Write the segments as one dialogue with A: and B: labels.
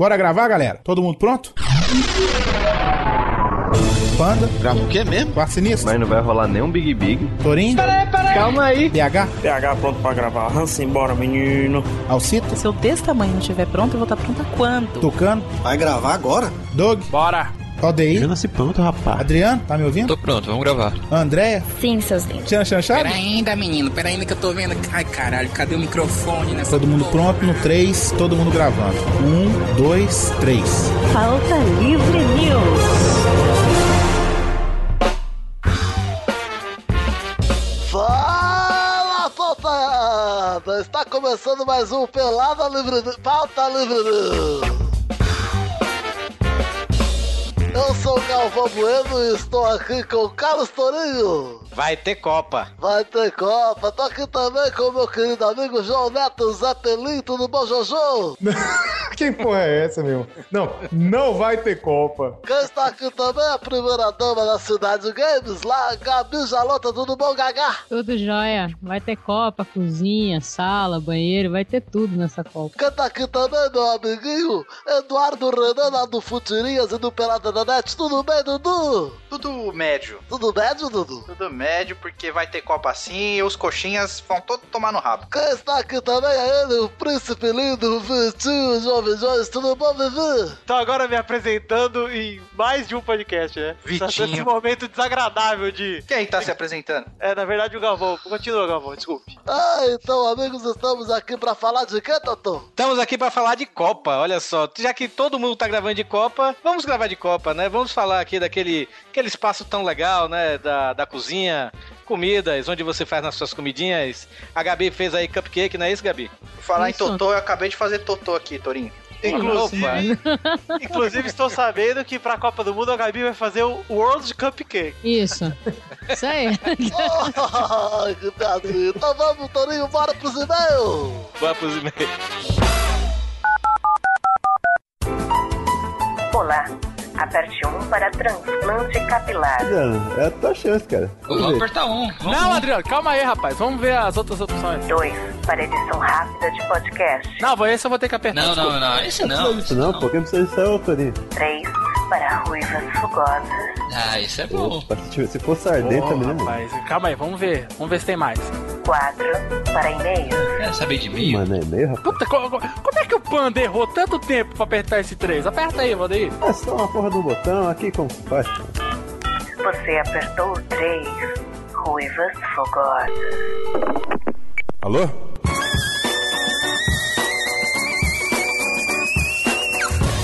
A: Bora gravar, galera? Todo mundo pronto? Panda,
B: Grava o quê mesmo?
A: Quarto Sinistro,
C: Mas não vai rolar nenhum Big Big.
A: Torinho,
B: Calma aí.
A: PH,
D: PH pronto pra gravar. Hansen, bora, menino.
A: Alcito,
E: Se eu desse tamanho não estiver pronto, eu vou estar pronta quando?
A: Tucano,
F: Vai gravar agora?
A: Doug,
B: Bora.
A: Odeir,
F: nasci pronto, rapaz.
A: Adriano, tá me ouvindo?
G: Tô pronto, vamos gravar.
A: Andréia,
E: Sim, seus lindos.
A: Tiana Chanchado?
H: Pera ainda, menino, pera ainda que eu tô vendo. Ai, caralho, cadê o microfone nessa
A: Todo mundo
H: porra?
A: pronto no 3, todo mundo gravando. 1, 2, 3.
E: Falta Livre News.
I: Fala, pautada! Está começando mais um Pelada Livre... Pauta Livre News. Eu sou o Galvão Bueno e estou aqui com o Carlos Torinho.
B: Vai ter Copa.
I: Vai ter Copa. Tô aqui também com o meu querido amigo João Neto Zeppelin. Tudo bom, Jojo?
A: Quem porra é essa, meu? Não, não vai ter Copa.
I: Quem está aqui também é a primeira dama da Cidade Games, lá, Gabi Jalota. Tudo bom, Gagá?
J: Tudo jóia. Vai ter copa, cozinha, sala, banheiro, vai ter tudo nessa copa.
I: Quem tá aqui também, meu amiguinho, Eduardo Renan, lá do Futirinhas e do Pelada da Net. Tudo bem, Dudu?
K: Tudo médio.
I: Tudo médio, Dudu?
K: Tudo médio, porque vai ter Copa assim e os coxinhas vão todos tomar no rabo.
I: Quem está aqui também é ele, o príncipe lindo, o Vitinho Jovem Jones. Tudo bom, Vivi?
L: Tô agora me apresentando em mais de um podcast, né?
K: Vitinho.
L: Esse momento desagradável de.
K: Quem tá se apresentando?
L: É, na verdade, o Galvão. Continua, Galvão, desculpe.
I: Ah, então, amigos, estamos aqui pra falar de quê, Totô?
B: Estamos aqui pra falar de Copa, olha só. Já que todo mundo tá gravando de Copa, vamos gravar de Copa, né? Vamos falar aqui daquele aquele espaço tão legal, né? Da, da cozinha, comidas, onde você faz nas suas comidinhas. A Gabi fez aí cupcake, não é isso, Gabi?
K: Falar
J: Isso.
K: em Totô, eu acabei de fazer Totô aqui, Torinho.
L: Inclusive, inclusive estou sabendo que pra Copa do Mundo a Gabi vai fazer o World Cupcake.
J: Isso. Isso aí.
I: Ai, que piadinha. Então vamos, Torinho, bora pros e-mails.
B: Bora pros e-mails.
E: Olá. Aperte 1 para transplante capilar.
C: É a tua chance, cara.
G: Vamos apertar um. Vamos
B: Não, Adriano, calma aí, rapaz. Vamos ver as outras opções.
E: 2 para edição rápida de podcast.
B: Não, esse eu vou ter que apertar.
G: Não,
B: desculpa.
G: não, não. Esse
C: Não
G: não.
C: precisa disso não, pô. Quem precisa disso é o Torinho.
E: 3 para ruivas fugosas.
G: Ah, isso é bom.
C: Opa, se ardente
B: Ô,
C: também, né?
B: rapaz, calma aí, vamos ver. Vamos ver se tem mais.
E: 4 para e-mails.
G: Quer saber de mim?
C: Mano, é meio, rapaz.
B: Puta, co- co- como é que o Panda errou tanto tempo pra apertar esse 3? Aperta aí, Valdeir.
C: É só uma porra do botão aqui, como se faz?
E: Você apertou o 3. Ruivas fogosas.
A: Alô?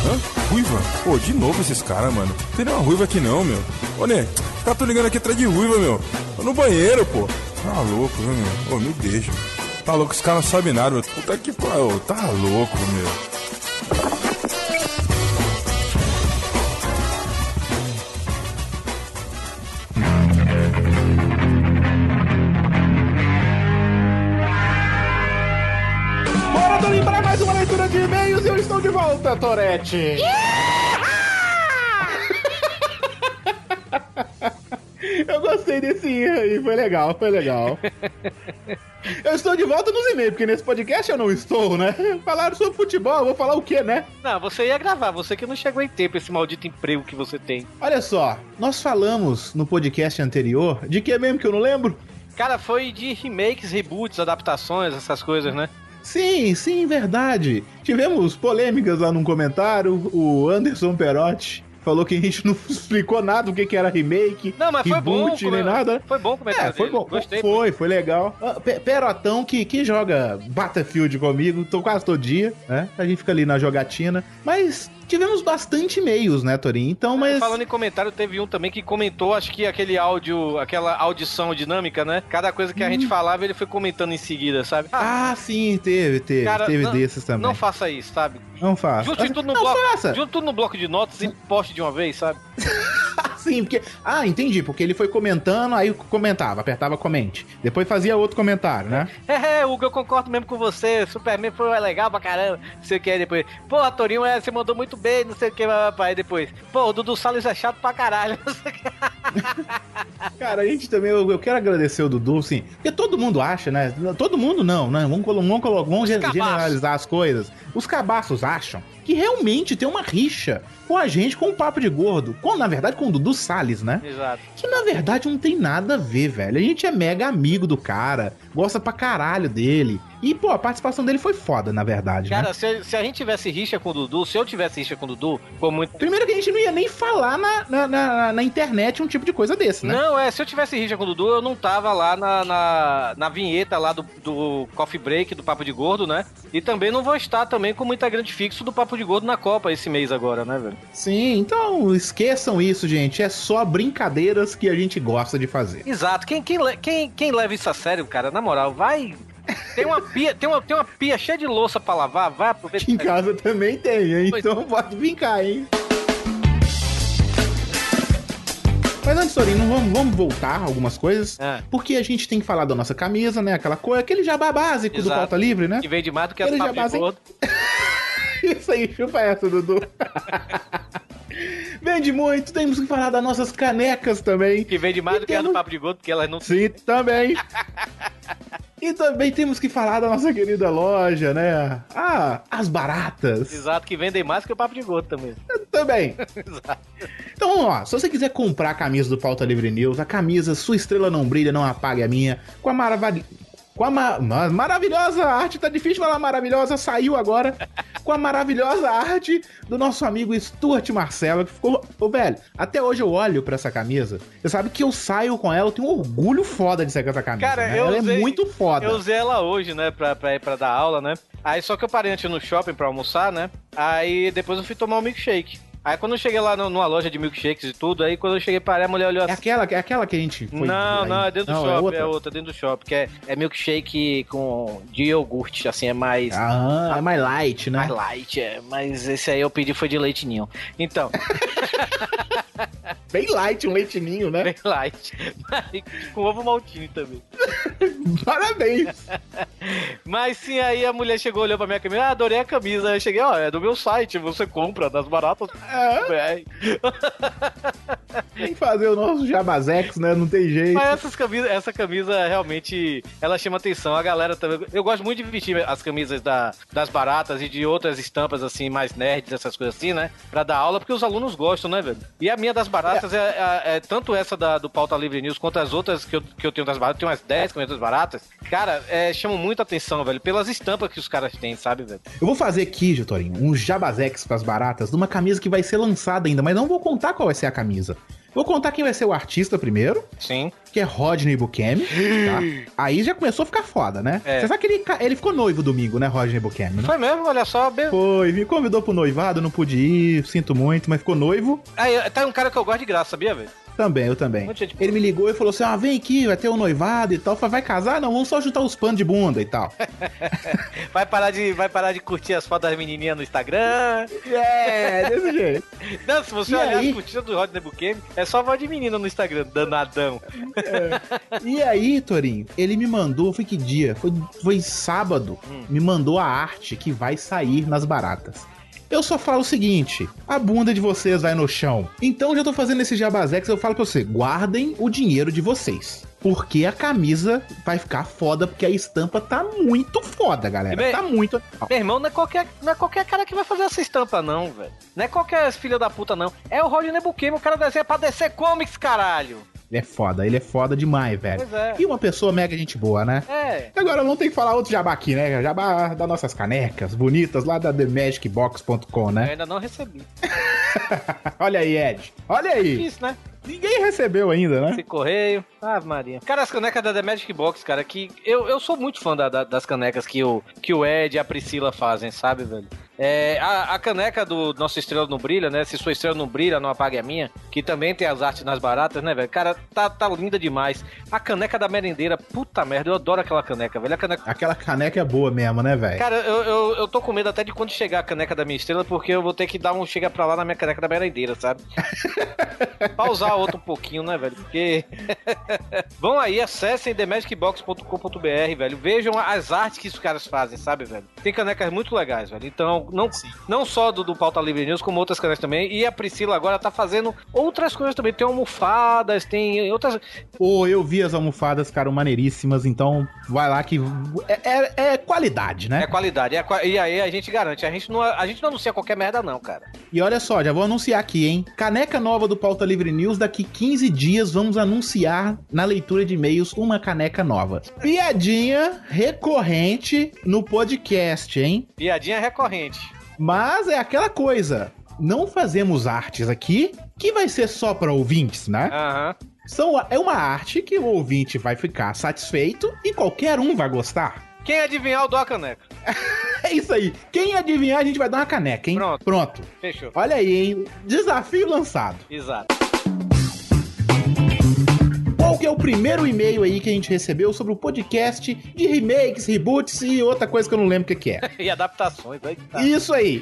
M: Hã? Ruiva? Pô, de novo esses caras, mano. Não tem nenhuma ruiva aqui não, meu. Ô, Né, os caras tão ligando aqui atrás de ruiva, meu. Tô no banheiro, pô. Tá louco, viu, meu? Ô, me deixa. Tá louco, esse cara não sabe nada, meu. Puta que pariu. Tá louco, meu.
A: Bora do lembrar mais uma leitura de e-mails e eu estou de volta, Torete. Eu gostei desse aí, foi legal, foi legal. Eu estou de volta nos e-mails, porque nesse podcast eu não estou, né? Falaram sobre futebol, eu vou falar o quê, né?
B: Não, você ia gravar, você que não chegou em tempo esse maldito emprego que você tem.
A: Olha só, nós falamos no podcast anterior de que é mesmo que eu não lembro?
B: Cara, foi de remakes, reboots, adaptações, essas coisas, né?
A: Sim, sim, verdade. Tivemos polêmicas lá num comentário. O Anderson Perotti falou que a gente não explicou nada do que, que era remake,
B: Não, mas foi bom.
A: reboot, nem
B: como-
A: nada.
B: Foi bom comentar.
A: É, foi bom.
B: Gostei.
A: Foi, foi legal. Pe- Perotão que, que joga Battlefield comigo, tô quase todo dia, né? A gente fica ali na jogatina. Mas tivemos bastante e-mails, né, Torinho? Então, mas.
B: Falando em comentário, teve um também que comentou, acho que aquele áudio, aquela audição dinâmica, né? Cada coisa que a gente falava, ele foi comentando em seguida, sabe?
A: Ah, sim, teve, teve.
B: Cara,
A: teve
B: não-
A: desses também.
B: Não faça isso, sabe?
A: Não faça.
B: Junte tudo no
A: não
B: bloco.
A: faça.
B: Junte tudo no bloco de notas e poste de uma vez, sabe?
A: Sim, porque. Ah, entendi. Porque ele foi comentando, aí comentava, apertava comente. Depois fazia outro comentário, né?
B: É, é, Hugo, eu concordo mesmo com você. Superman foi legal pra caramba. Não sei o que aí depois. Pô, Torinho, é, você mandou muito bem, não sei o que, papai. Depois, pô, o Dudu Salles é chato pra caralho.
A: Cara, a gente também, eu, eu quero agradecer o Dudu, sim, porque todo mundo acha, né? Todo mundo não, né? Vamos, vamos, vamos generalizar as coisas. Os cabaços acham que realmente tem uma rixa com a gente, com o Papo de Gordo. Com, na verdade, com o Dudu Salles, né?
B: Exato.
A: Que na verdade não tem nada a ver, velho. A gente é mega amigo do cara, gosta pra caralho dele. E, pô, a participação dele foi foda, na verdade, né?
B: Cara, se, se a gente tivesse rixa com o Dudu, se eu tivesse rixa com o Dudu, foi muito.
A: Primeiro que a gente não ia nem falar na, na, na, na internet um tipo de coisa desse, né?
B: Não, é, se eu tivesse rixa com o Dudu, eu não tava lá na, na, na vinheta lá do, do Coffee Break, do Papo de Gordo, né? E também não vou estar também como integrante fixo do Papo de Gordo na Copa esse mês agora, né, velho?
A: Sim, então esqueçam isso, gente. É só brincadeiras que a gente gosta de fazer.
B: Exato. Quem, quem, quem, quem leva isso a sério, cara, na moral, vai. Tem uma pia, tem uma, tem uma pia cheia de louça pra lavar, vai aproveitar.
A: Aqui em casa também tem, hein? Então pode cá, hein? Mas antes, Torinho, não vamos, vamos voltar algumas coisas.
B: É.
A: Porque a gente tem que falar da nossa camisa, né? Aquela coisa, aquele jabá básico do
B: Exato.
A: pauta livre, né?
B: Que vende mais do que as
A: Ele já
B: Papo de
A: base-
B: Gordo.
A: Isso aí, chupa essa, Dudu. Vende muito, temos que falar das nossas canecas também.
B: Que vende mais
A: E
B: do que as do
A: temos-
B: Papo de Gordo, porque elas não.
A: Sim, também. e também temos que falar da nossa querida loja, né? Ah, as baratas.
B: Exato, que vendem mais que o Papo de Gordo também.
A: Também.
B: Exato.
A: Então vamos lá, se você quiser comprar a camisa do Pauta Livre News, a camisa Sua Estrela Não Brilha, Não Apague a Minha, com a maravilha. Com a ma- ma- maravilhosa arte, tá difícil falar maravilhosa, saiu agora. Com a maravilhosa arte do nosso amigo Stuart Marcelo, que ficou. Ô, velho, até hoje eu olho pra essa camisa. Você sabe que eu saio com ela, eu tenho um orgulho foda de sair com essa camisa.
B: Cara,
A: né?
B: eu
A: ela
B: usei-
A: é muito foda.
B: Eu usei ela hoje, né, pra, pra ir pra dar aula, né? Aí só que eu parei antes no shopping pra almoçar, né? Aí depois eu fui tomar um milkshake. Aí quando eu cheguei lá no- numa loja de milkshakes e tudo, aí quando eu cheguei parei, a mulher olhou
A: É
B: assim.
A: aquela, é aquela que a gente foi.
B: não,
A: aí.
B: não, é dentro do
A: Não,
B: shopping, é
A: outra?
B: outra. dentro do shopping, que é, é milkshake com de iogurte, assim, é mais.
A: Ah, é mais light, né?
B: Mais light, é. Mas esse aí eu pedi foi de leite ninho. Então,
A: Bem light, um leitinho, né?
B: bem light. Com ovo maltinho também.
A: Parabéns.
B: Mas sim, aí a mulher chegou, olhou pra minha camisa, ah, adorei a camisa. Aí eu cheguei, ó, é do meu site, você compra das baratas. É.
A: Tem que fazer o nosso jabazex, né? Não tem jeito.
B: Mas essas camisas, essa camisa realmente, ela chama atenção. A galera também. Eu gosto muito de vestir as camisas da, das baratas e de outras estampas assim, mais nerds, essas coisas assim, né? Pra dar aula, porque os alunos gostam, né, velho? E a minha das baratas é, é- é tanto essa da, do Pauta Livre News quanto as outras que eu, que eu tenho das baratas. Tenho umas 10 camisas baratas. Cara, é, chamam muita atenção, velho, pelas estampas que os caras têm, sabe, velho?
A: Eu vou fazer aqui, Getorinho, um jabazex pras baratas de uma camisa que vai ser lançada ainda, mas não vou contar qual vai ser a camisa. Vou contar quem vai ser o artista primeiro,
B: Sim.
A: que é Rodney Bukemi, tá? Aí já começou a ficar foda, né?
B: É.
A: Você sabe que ele, ele ficou noivo domingo, né, Rodney Bukemi, né?
B: Foi mesmo, olha só. Be...
A: Foi, me convidou pro noivado, não pude ir, sinto muito, mas ficou noivo.
B: Aí, tá um cara que eu gosto de graça, sabia, velho?
A: Também, eu também. Ele me ligou e falou assim: ah, vem aqui, vai ter um noivado e tal. Eu falei, vai casar? Não, vamos só juntar os panos de bunda e tal.
B: Vai parar de, vai parar de curtir as fotos das menininhas no Instagram.
A: É, desse jeito.
B: Não, se você
A: E
B: olhar
A: aí?
B: as curtidas do Rodney Bukemi, é só voz de menina no Instagram, danadão.
A: E aí, Torinho, ele me mandou, foi que dia? Foi, foi sábado. Me mandou a arte que vai sair nas baratas. Eu só falo o seguinte: a bunda de vocês vai no chão. Então já tô fazendo esse jabazex, eu falo pra você: guardem o dinheiro de vocês. Porque a camisa vai ficar foda, porque a estampa tá muito foda, galera. Tá muito.
B: Meu irmão, não é, qualquer, não é qualquer cara que vai fazer essa estampa, não, velho. Não é qualquer filho da puta, não. É o Rodney Bukemi, o cara desenha pra descer comics, caralho.
A: Ele é foda, ele é foda demais, velho.
B: Pois é.
A: E uma pessoa mega gente boa, né?
B: É.
A: Agora vamos ter que falar outro jabá aqui, né? Jabá das nossas canecas bonitas lá da TheMagicBox.com,
B: Eu
A: né?
B: ainda não recebi.
A: Olha aí, Ed. Olha aí.
B: Isso, né?
A: Ninguém recebeu ainda, né?
B: Esse correio. Ave Maria. Cara, as canecas da The Magic Box, cara, que eu, eu sou muito fã da- da- das canecas que o, que o Ed e a Priscila fazem, sabe, velho? É, a, a caneca do Nossa Estrela Não Brilha, né? Se sua estrela não brilha, não apague a minha. Que também tem as artes nas baratas, né, velho? Cara, tá, tá linda demais. A caneca da merendeira, puta merda, eu adoro aquela caneca, velho. A caneca...
A: Aquela caneca é boa mesmo, né, velho?
B: Cara, eu, eu, eu tô com medo até de quando chegar a caneca da minha estrela, porque eu vou ter que dar um chega pra lá na minha caneca da merendeira, sabe? Pausar a outra um pouquinho, né, velho? Porque. Vão aí, acessem themagicbox.com.br, velho. Vejam as artes que os caras fazem, sabe, velho? Tem canecas muito legais, velho. Então, Não, não, não só do, do Pauta Livre News, como outras canais também. E a Priscila agora tá fazendo outras coisas também. Tem almofadas, tem outras.
A: Pô, eu vi as almofadas, cara, maneiríssimas, então vai lá que é, é- é qualidade, né?
B: É qualidade. É e aí a gente garante. A gente, não, a gente não anuncia qualquer merda, não, cara.
A: E olha só, já vou anunciar aqui, hein? Caneca nova do Pauta Livre News, daqui 15 dias vamos anunciar na leitura de e-mails uma caneca nova. Piadinha recorrente no podcast, hein?
B: Piadinha recorrente.
A: Mas é aquela coisa, não fazemos artes aqui que vai ser só para ouvintes, né?
B: Aham.
A: São, é uma arte que o ouvinte vai ficar satisfeito e qualquer um vai gostar.
B: Quem adivinhar o Doa Caneca?
A: É isso aí. Quem adivinhar, a gente vai dar uma caneca, hein?
B: Pronto.
A: Pronto.
B: Fechou.
A: Olha aí, hein? Desafio lançado.
B: Exato.
A: Primeiro e-mail aí que a gente recebeu sobre o podcast de remakes, reboots e outra coisa que eu não lembro o que, é?
B: e adaptações. Aí tá.
A: Isso aí.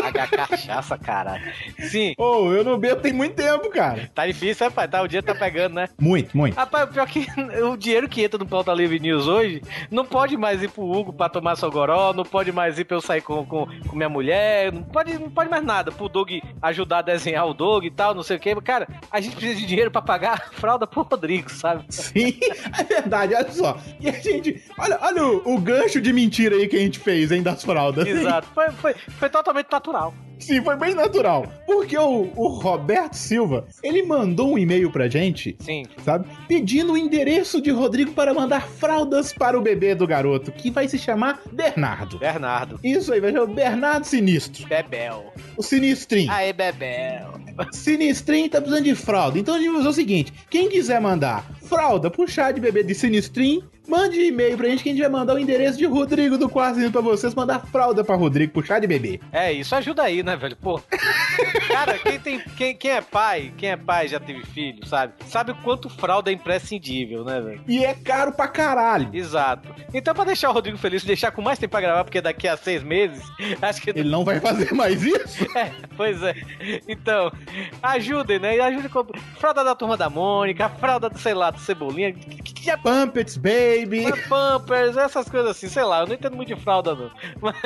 B: Pagar cachaça, caralho. Sim.
A: Ô, eu não bebo tem muito tempo, cara.
B: Tá difícil, rapaz. Tá, o dia tá pegando, né?
A: Muito, muito.
B: Rapaz, o pior que o dinheiro que entra no Pauta Livre News hoje não pode mais ir pro Hugo pra tomar seu goró, não pode mais ir pra eu sair com, com, com minha mulher, não pode, não pode mais nada. Pro Doug ajudar a desenhar o Doug e tal, não sei o que. Cara, a gente precisa de dinheiro pra pagar a fralda pro Rodrigo, sabe?
A: Sim, é verdade, olha só. E a gente. Olha, olha o, o gancho de mentira aí que a gente fez, hein, das fraldas.
B: Exato. Foi, foi, foi totalmente natural.
A: Sim, foi bem natural. Porque o, o Roberto Silva, ele mandou um e-mail pra gente,
B: Sim.
A: sabe? Pedindo o endereço de Rodrigo para mandar fraldas para o bebê do garoto, que vai se chamar Bernardo.
B: Bernardo.
A: Isso aí, vai chamar Bernardo Sinistro.
B: Bebel.
A: O Sinistrinho.
B: Aê, Bebel.
A: Sinistrinho tá precisando de fralda. Então a gente vai fazer o seguinte: quem quiser mandar fralda chá de bebê de Sinistrinho, mande e-mail pra gente que a gente vai mandar o endereço de Rodrigo do Quarzinho pra vocês mandar fralda pra Rodrigo chá de bebê.
B: É, isso ajuda aí, né, velho? Pô. Cara, quem, tem, quem, quem é pai, quem é pai já teve filho, sabe? Sabe o quanto fralda é imprescindível, né, velho?
A: E é caro pra caralho.
B: Exato. Então, pra deixar o Rodrigo feliz, deixar com mais tempo pra gravar, porque daqui a seis meses, acho que.
A: Ele não vai fazer mais isso?
B: É, pois é. Então, ajudem, né? E ajudem com fralda da turma da Mônica, fralda, do, sei lá, do Cebolinha, que, que, já
A: Pumpets, baby.
B: Pampers, essas coisas assim, sei lá, eu não entendo muito de fralda, não. Mas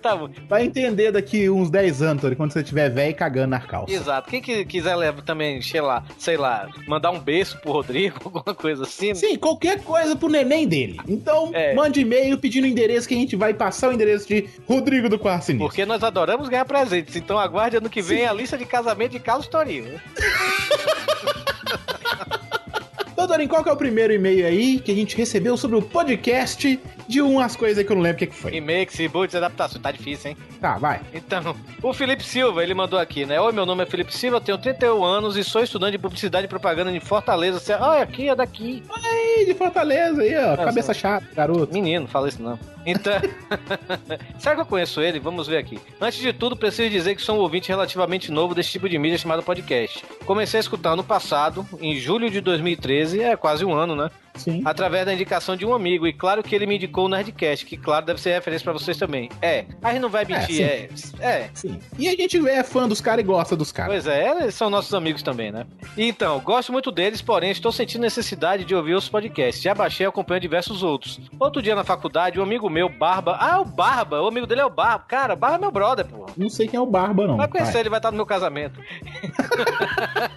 B: tá bom.
A: Vai entender daqui uns 10 anos, Tony, quando você tiver velho e cagando nas calças.
B: Exato. Quem que quiser levar também, sei lá, sei lá, mandar um beijo pro Rodrigo, alguma coisa assim.
A: Sim, qualquer coisa pro neném dele. Então,
B: É.
A: mande e-mail pedindo o endereço que a gente vai passar o endereço de Rodrigo do Quarto Sinistro.
B: Porque nós adoramos ganhar presentes. Então aguarde ano que vem a lista de casamento de Carlos Torinho.
A: Dorin, qual que é o primeiro e-mail aí que a gente recebeu sobre o podcast de umas coisas que eu não lembro o que, que foi?
B: Remakes, reboots, adaptações. Tá difícil, hein?
A: Tá, vai.
B: Então, o Felipe Silva, ele mandou aqui, né? Oi, meu nome é Felipe Silva, tenho 31 anos e sou estudante de publicidade e propaganda em Fortaleza. Você... Ah, aqui é daqui.
A: Aí, de Fortaleza aí, ó.
B: Nossa.
A: Cabeça chata, garoto.
B: Menino, fala isso não. Então, será que eu conheço ele? Vamos ver aqui. Antes de tudo, preciso dizer que sou um ouvinte relativamente novo desse tipo de mídia chamado podcast. Comecei a escutar ano passado, em julho de 2013, é quase um ano, né?
A: Sim.
B: Através da indicação de um amigo, e claro que ele me indicou o Nerdcast, que claro deve ser referência pra vocês também. É, a gente não vai mentir, é. É,
A: Sim. E a gente é fã dos caras e gosta dos caras.
B: Pois é, eles são nossos amigos também, né? Então, gosto muito deles, porém estou sentindo necessidade de ouvir os podcasts. Já baixei e acompanho diversos outros. Outro dia na faculdade, um amigo meu, Barba. Ah, o Barba! O amigo dele é o Barba. Cara, Barba é meu brother, pô.
A: Não sei quem é o Barba, não.
B: Vai conhecer,
A: Vai.
B: ele vai estar no meu casamento.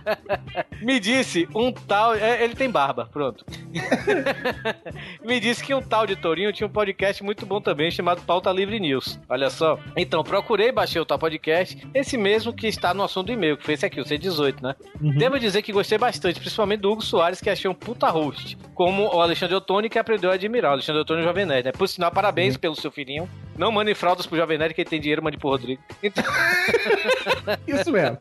B: Me disse um tal. é, ele tem barba, pronto. Me disse que um tal de Torinho tinha um podcast muito bom também, chamado Pauta Livre News. Olha só. Então, procurei, baixei o tal podcast, esse mesmo que está no assunto do e-mail, que foi esse aqui, o C18, né? Devo dizer que gostei bastante, principalmente do Hugo Soares, que achei um puta host. Como o Alexandre Ottoni, que aprendeu a admirar. O Alexandre Ottoni é Jovem Nerd, né? Por sinal, parabéns pelo seu filhinho. Não mande fraldas pro Jovem Nerd, que ele tem dinheiro, mande pro Rodrigo. Então,
A: Isso mesmo.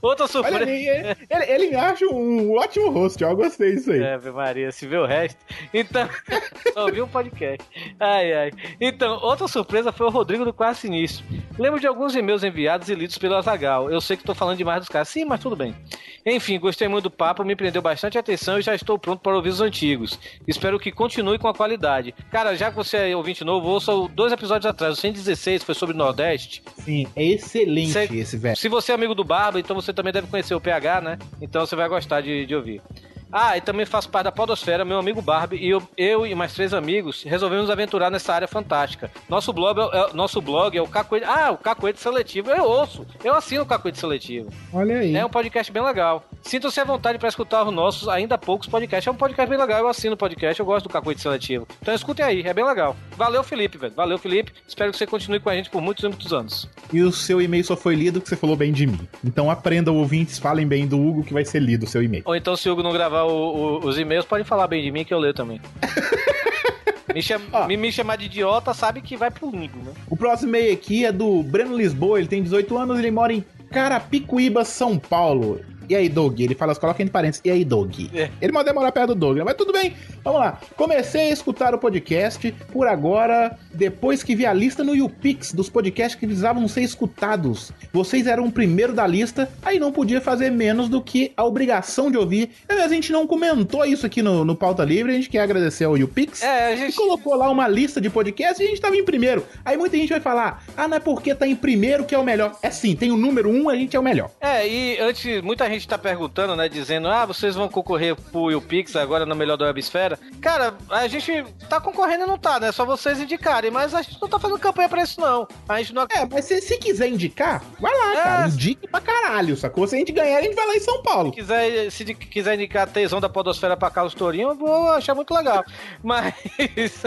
B: outra
A: Olha,
B: surpresa.
A: ele, ele, ele me acha um ótimo host, eu gostei disso aí.
B: É, Maria, se vê o resto. Então, só ouvi um podcast. Ai, ai. Então, outra surpresa foi o Rodrigo do Quase Sinistro. Lembro de alguns e-mails enviados e lidos pelo Azagal. Eu sei que tô falando demais dos caras. Sim, mas tudo bem. Enfim, gostei muito do papo, me prendeu bastante atenção e já estou pronto para ouvir os antigos. Espero que continue com a qualidade. Cara, já que você é ouvinte novo, ouça dois episódios atrás. O 116 foi sobre o Nordeste.
A: Sim, é excelente
B: Cê-
A: esse, velho.
B: Se você é amigo do Barba, então você também deve conhecer o PH, né? Então você vai gostar de, de ouvir. Ah, e também faço parte da Podosfera, meu amigo Barbie e eu, eu e mais três amigos resolvemos aventurar nessa área fantástica. Nosso blog é, é- nosso blog é o Cacoete. Ah, o Cacoete Seletivo. Eu ouço. Eu assino o Cacoete Seletivo.
A: Olha aí.
B: É um podcast bem legal. Sintam-se à vontade para escutar os nossos ainda poucos podcasts. É um podcast bem legal. Eu assino o podcast. Eu gosto do Cacoete Seletivo. Então escutem aí. É bem legal. Valeu, Felipe, velho. Valeu, Felipe. Espero que você continue com a gente por muitos e muitos anos.
A: E o seu e-mail só foi lido porque você falou bem de mim. Então aprendam, ouvintes, falem bem do Hugo que vai ser lido o seu e-mail.
B: Ou então, se o Hugo não gravar o- o- os e-mails, pode falar bem de mim que eu leio também. me, cham- me, me chamar de idiota, sabe que vai pro Hugo, né?
A: O próximo e-mail aqui é do Breno Lisboa, ele tem 18 anos, ele mora em Carapicuíba, São Paulo. E aí, Doug? Ele fala, coloca entre parênteses, e aí, Doug?
B: É.
A: Ele manda morar perto do Doug, né? mas tudo bem. Vamos lá. Comecei a escutar o podcast por agora, depois que vi a lista no YouPix dos podcasts que precisavam ser escutados. Vocês eram o primeiro da lista, aí não podia fazer menos do que a obrigação de ouvir. A gente não comentou isso aqui no, no Pauta Livre, a gente quer agradecer ao YouPix.
B: É, a gente...
A: E colocou lá uma lista de podcasts e a gente tava em primeiro. Aí muita gente vai falar, ah, não é porque tá em primeiro que é o melhor. É sim, tem o número um, a gente é o melhor.
B: É, e antes, muita gente tá perguntando, né, dizendo, ah, vocês vão concorrer pro YouPix agora no melhor da Websfera. Cara, a gente tá concorrendo e não tá, né? Só vocês indicarem, mas a gente não tá fazendo campanha pra isso, não. A gente não...
A: É, mas se, se quiser indicar, vai lá,
B: É.
A: cara. Indique pra caralho, sacou? Se a gente ganhar, a gente vai lá em São Paulo.
B: Se quiser, se quiser indicar a tesão da podosfera pra Carlos Tourinho, eu vou achar muito legal. Mas.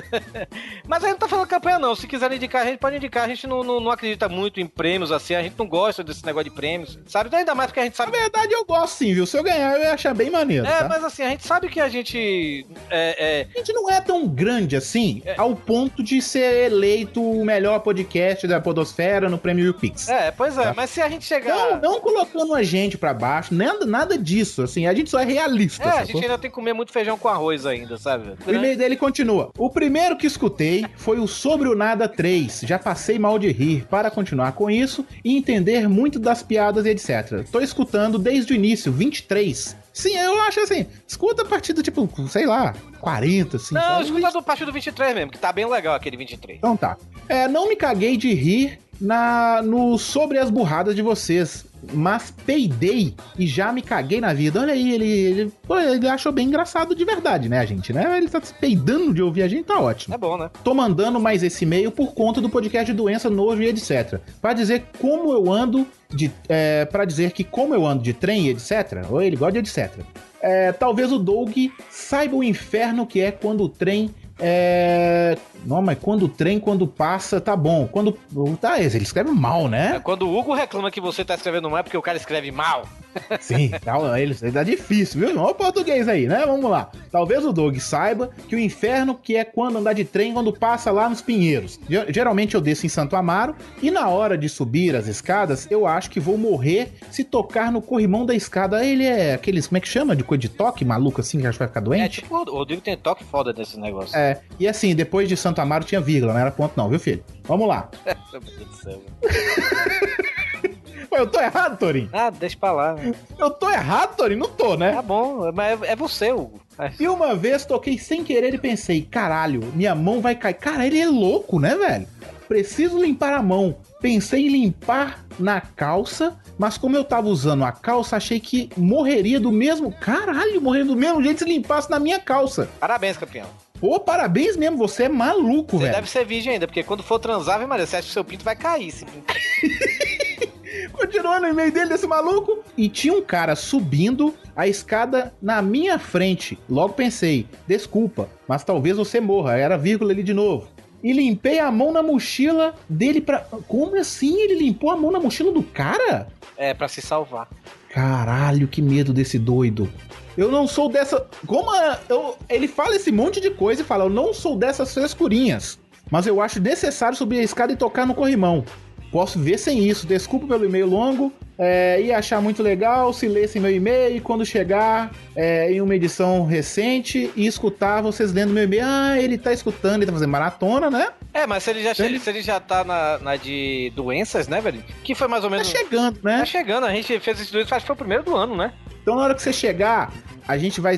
B: Mas a gente não tá fazendo campanha, não. Se quiser indicar, a gente pode indicar. A gente não, não, não acredita muito em prêmios assim, a gente não gosta desse negócio de prêmios. Sabe? Ainda mais porque a gente sabe.
A: Na verdade, eu gosto sim, viu? Se eu ganhar, eu ia achar bem maneiro.
B: É,
A: tá?
B: mas assim, a gente sabe que a gente. É, é,
A: A gente não é tão grande assim, ao ponto de ser eleito o melhor podcast da Podosfera no prêmio YouPix.
B: é, pois é, mas se a gente chegar.
A: Não, não colocando a gente pra baixo, nada, nada disso, assim, a gente só é realista.
B: É, a gente ainda tem que comer muito feijão com arroz ainda, sabe?
A: O e-mail dele continua. O primeiro que escutei foi o Sobre o Nada 3. Já passei mal de rir para continuar com isso e entender muito das piadas e etc. Tô escutando desde o início, 23. Sim, eu acho assim, escuta a partir do tipo, sei lá, 40, assim.
B: Não, escuta do partido 23 mesmo, que tá bem legal aquele 23.
A: Então tá. É, não me caguei de rir na no sobre as burradas de vocês, mas peidei e já me caguei na vida. Olha aí, ele ele, pô, ele achou bem engraçado de verdade, né, a gente, né? Ele tá se peidando de ouvir a gente, tá ótimo.
B: É bom, né?
A: Tô mandando mais esse e-mail por conta do podcast de doença, nojo e etc. Pra dizer como eu ando de. É, para dizer que como eu ando de trem e etc. Ou ele gosta de etc. É, talvez o Doug saiba o inferno que é quando o trem. É. Não, mas quando o trem, quando passa, tá bom. Quando. Tá, ele escreve mal, né?
B: É quando o Hugo reclama que você tá escrevendo mal é porque o cara escreve mal.
A: Sim, tá, ele, ele tá difícil, viu? Olha o português aí, né? Vamos lá. Talvez o Doug saiba que o inferno que é quando andar de trem quando passa lá nos Pinheiros. Ge- Geralmente eu desço em Santo Amaro e na hora de subir as escadas eu acho que vou morrer se tocar no corrimão da escada. Ele é aqueles, como é que chama? De coisa de toque maluco assim que acho que vai ficar
B: É
A: doente?
B: tipo, o Rodrigo tem toque foda desse negócio.
A: É, e assim, depois de Santo Amaro tinha vírgula, não era ponto não, viu filho? Vamos lá. Eu tô errado, Torinho?
B: Ah, deixa pra lá. né?
A: Eu tô errado, Torinho? Não tô, né?
B: Tá bom, mas é, é você, Hugo.
A: E uma vez toquei sem querer e pensei, caralho, minha mão vai cair. Cara, ele é louco, né, velho? Preciso limpar a mão. Pensei em limpar na calça, mas como eu tava usando a calça, achei que morreria do mesmo. Caralho, morreria do mesmo jeito se limpasse na minha calça.
B: Parabéns, campeão.
A: Pô, parabéns mesmo, você é maluco,
B: Você
A: velho.
B: deve ser virgem ainda, porque quando for transar, Maria, você acha que seu pinto vai cair. Pinto.
A: Continuando no e-mail dele desse maluco. E tinha um cara subindo a escada na minha frente. Logo pensei, desculpa, mas talvez você morra. Era vírgula ali de novo. E limpei a mão na mochila dele pra. Como assim? Ele limpou a mão na mochila do cara?
B: É, pra se salvar.
A: Caralho, que medo desse doido. Eu não sou dessa. Como a- eu... ele fala esse monte de coisa e fala: Eu não sou dessas frescurinhas. Mas eu acho necessário subir a escada e tocar no corrimão. Posso ver sem isso. Desculpa pelo e-mail longo. É, ia achar muito legal se lessem meu e-mail e quando chegar é, em uma edição recente e escutar vocês lendo meu e-mail. Ah, ele tá escutando, ele tá fazendo maratona, né?
B: É, mas se ele já, che- se ele já tá na, na de doenças, né, velho? Que foi mais ou menos.
A: Tá chegando, né?
B: Tá chegando, a gente fez esse doenças, acho que foi o primeiro do ano, né?
A: Então na hora que você chegar, a gente vai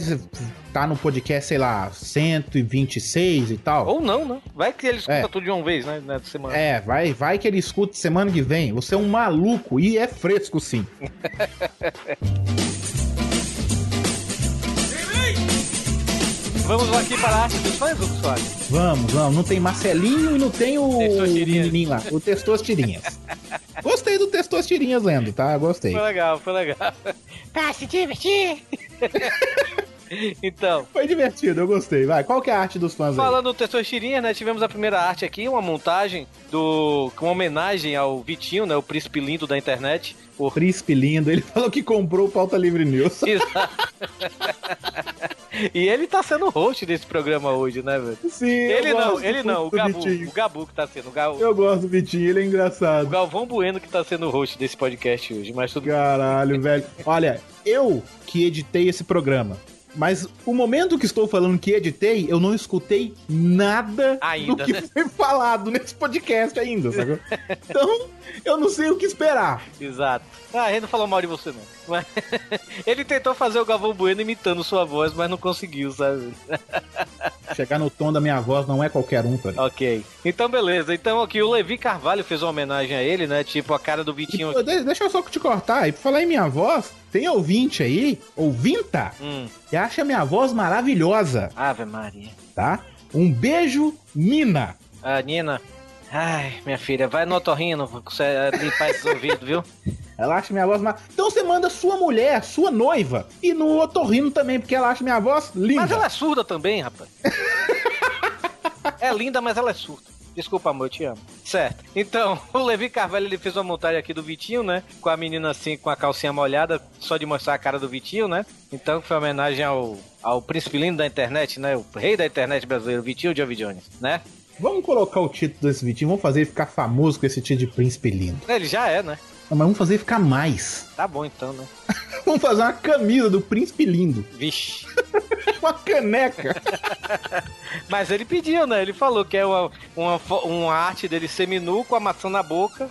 A: estar no podcast, sei lá, 126 e tal.
B: Ou não, né? Vai que ele escuta
A: É.
B: tudo de uma vez, né? Na semana.
A: É, vai, vai que ele escuta semana que vem. Você é um maluco e é fresco, sim.
B: Vamos aqui para a arte dos fãs, Hugo Soares.
A: Vamos, vamos. Não tem Marcelinho e não tem o, menininho lá, o Testostirinhas. Gostei do Testostirinhas lendo, tá? Gostei.
B: Foi legal, foi legal. Pra se divertir. então,
A: Foi divertido, eu gostei. Vai, qual que é a arte dos fãs aí?
B: falando do Testostirinha, né? Tivemos a primeira arte aqui, uma montagem do com homenagem ao Vitinho, né? O príncipe lindo da internet.
A: O príncipe lindo, ele falou que comprou o Pauta Livre News.
B: Exato. e ele tá sendo host desse programa hoje, né, velho?
A: Sim,
B: Ele não, ele não, o Gabu.
A: Vitinho.
B: O Gabu que tá sendo. O, Gal,
A: Eu gosto do Vitinho, ele é
B: o
A: engraçado.
B: Galvão Bueno que tá sendo host desse podcast hoje, mas tudo
A: Caralho, velho. Olha, eu que editei esse programa. Mas o momento que estou falando que editei, eu não escutei nada
B: Ainda,
A: do que
B: né?
A: foi falado nesse podcast ainda, sacou? Então, eu não sei o que esperar.
B: Exato. Ah, ele não falou mal de você, não. Mas- ele tentou fazer o Galvão Bueno imitando sua voz, mas não conseguiu, sabe?
A: Chegar no tom da minha voz não é qualquer um, Tony.
B: ok. Então, beleza. Então, aqui o Levi Carvalho fez uma homenagem a ele, né? Tipo, a cara do Vitinho.
A: De- Deixa eu só te cortar. E pra falar em minha voz, tem ouvinte aí, ouvinta,
B: Hum.
A: que acha minha voz maravilhosa,
B: Ave Maria.
A: tá? Um beijo, Nina.
B: Ah, Nina. Ai, minha filha, vai no otorrino você limpar esses ouvidos, viu?
A: Ela acha minha voz maravilhosa. Então você manda sua mulher, sua noiva, e no otorrino também, porque ela acha minha voz linda.
B: Mas ela é surda também, rapaz. é linda, mas ela é surda. Desculpa, amor, eu te amo. Certo. Então, o Levi Carvalho ele fez uma montagem aqui do Vitinho, né? Com a menina assim, com a calcinha molhada, só de mostrar a cara do Vitinho, né? Então, foi uma homenagem ao, ao príncipe lindo da internet, né? O rei da internet brasileiro, Vitinho Jovi Jones, né?
A: Vamos colocar o título desse Vitinho, vamos fazer ele ficar famoso com esse título de príncipe lindo.
B: Ele já é, né?
A: Não, mas vamos fazer ele ficar mais.
B: Tá bom então, né?
A: Vamos fazer uma camisa do príncipe lindo.
B: Vixe.
A: uma caneca.
B: Mas ele pediu, né? Ele falou que é uma, uma, uma arte dele seminu com a maçã na boca.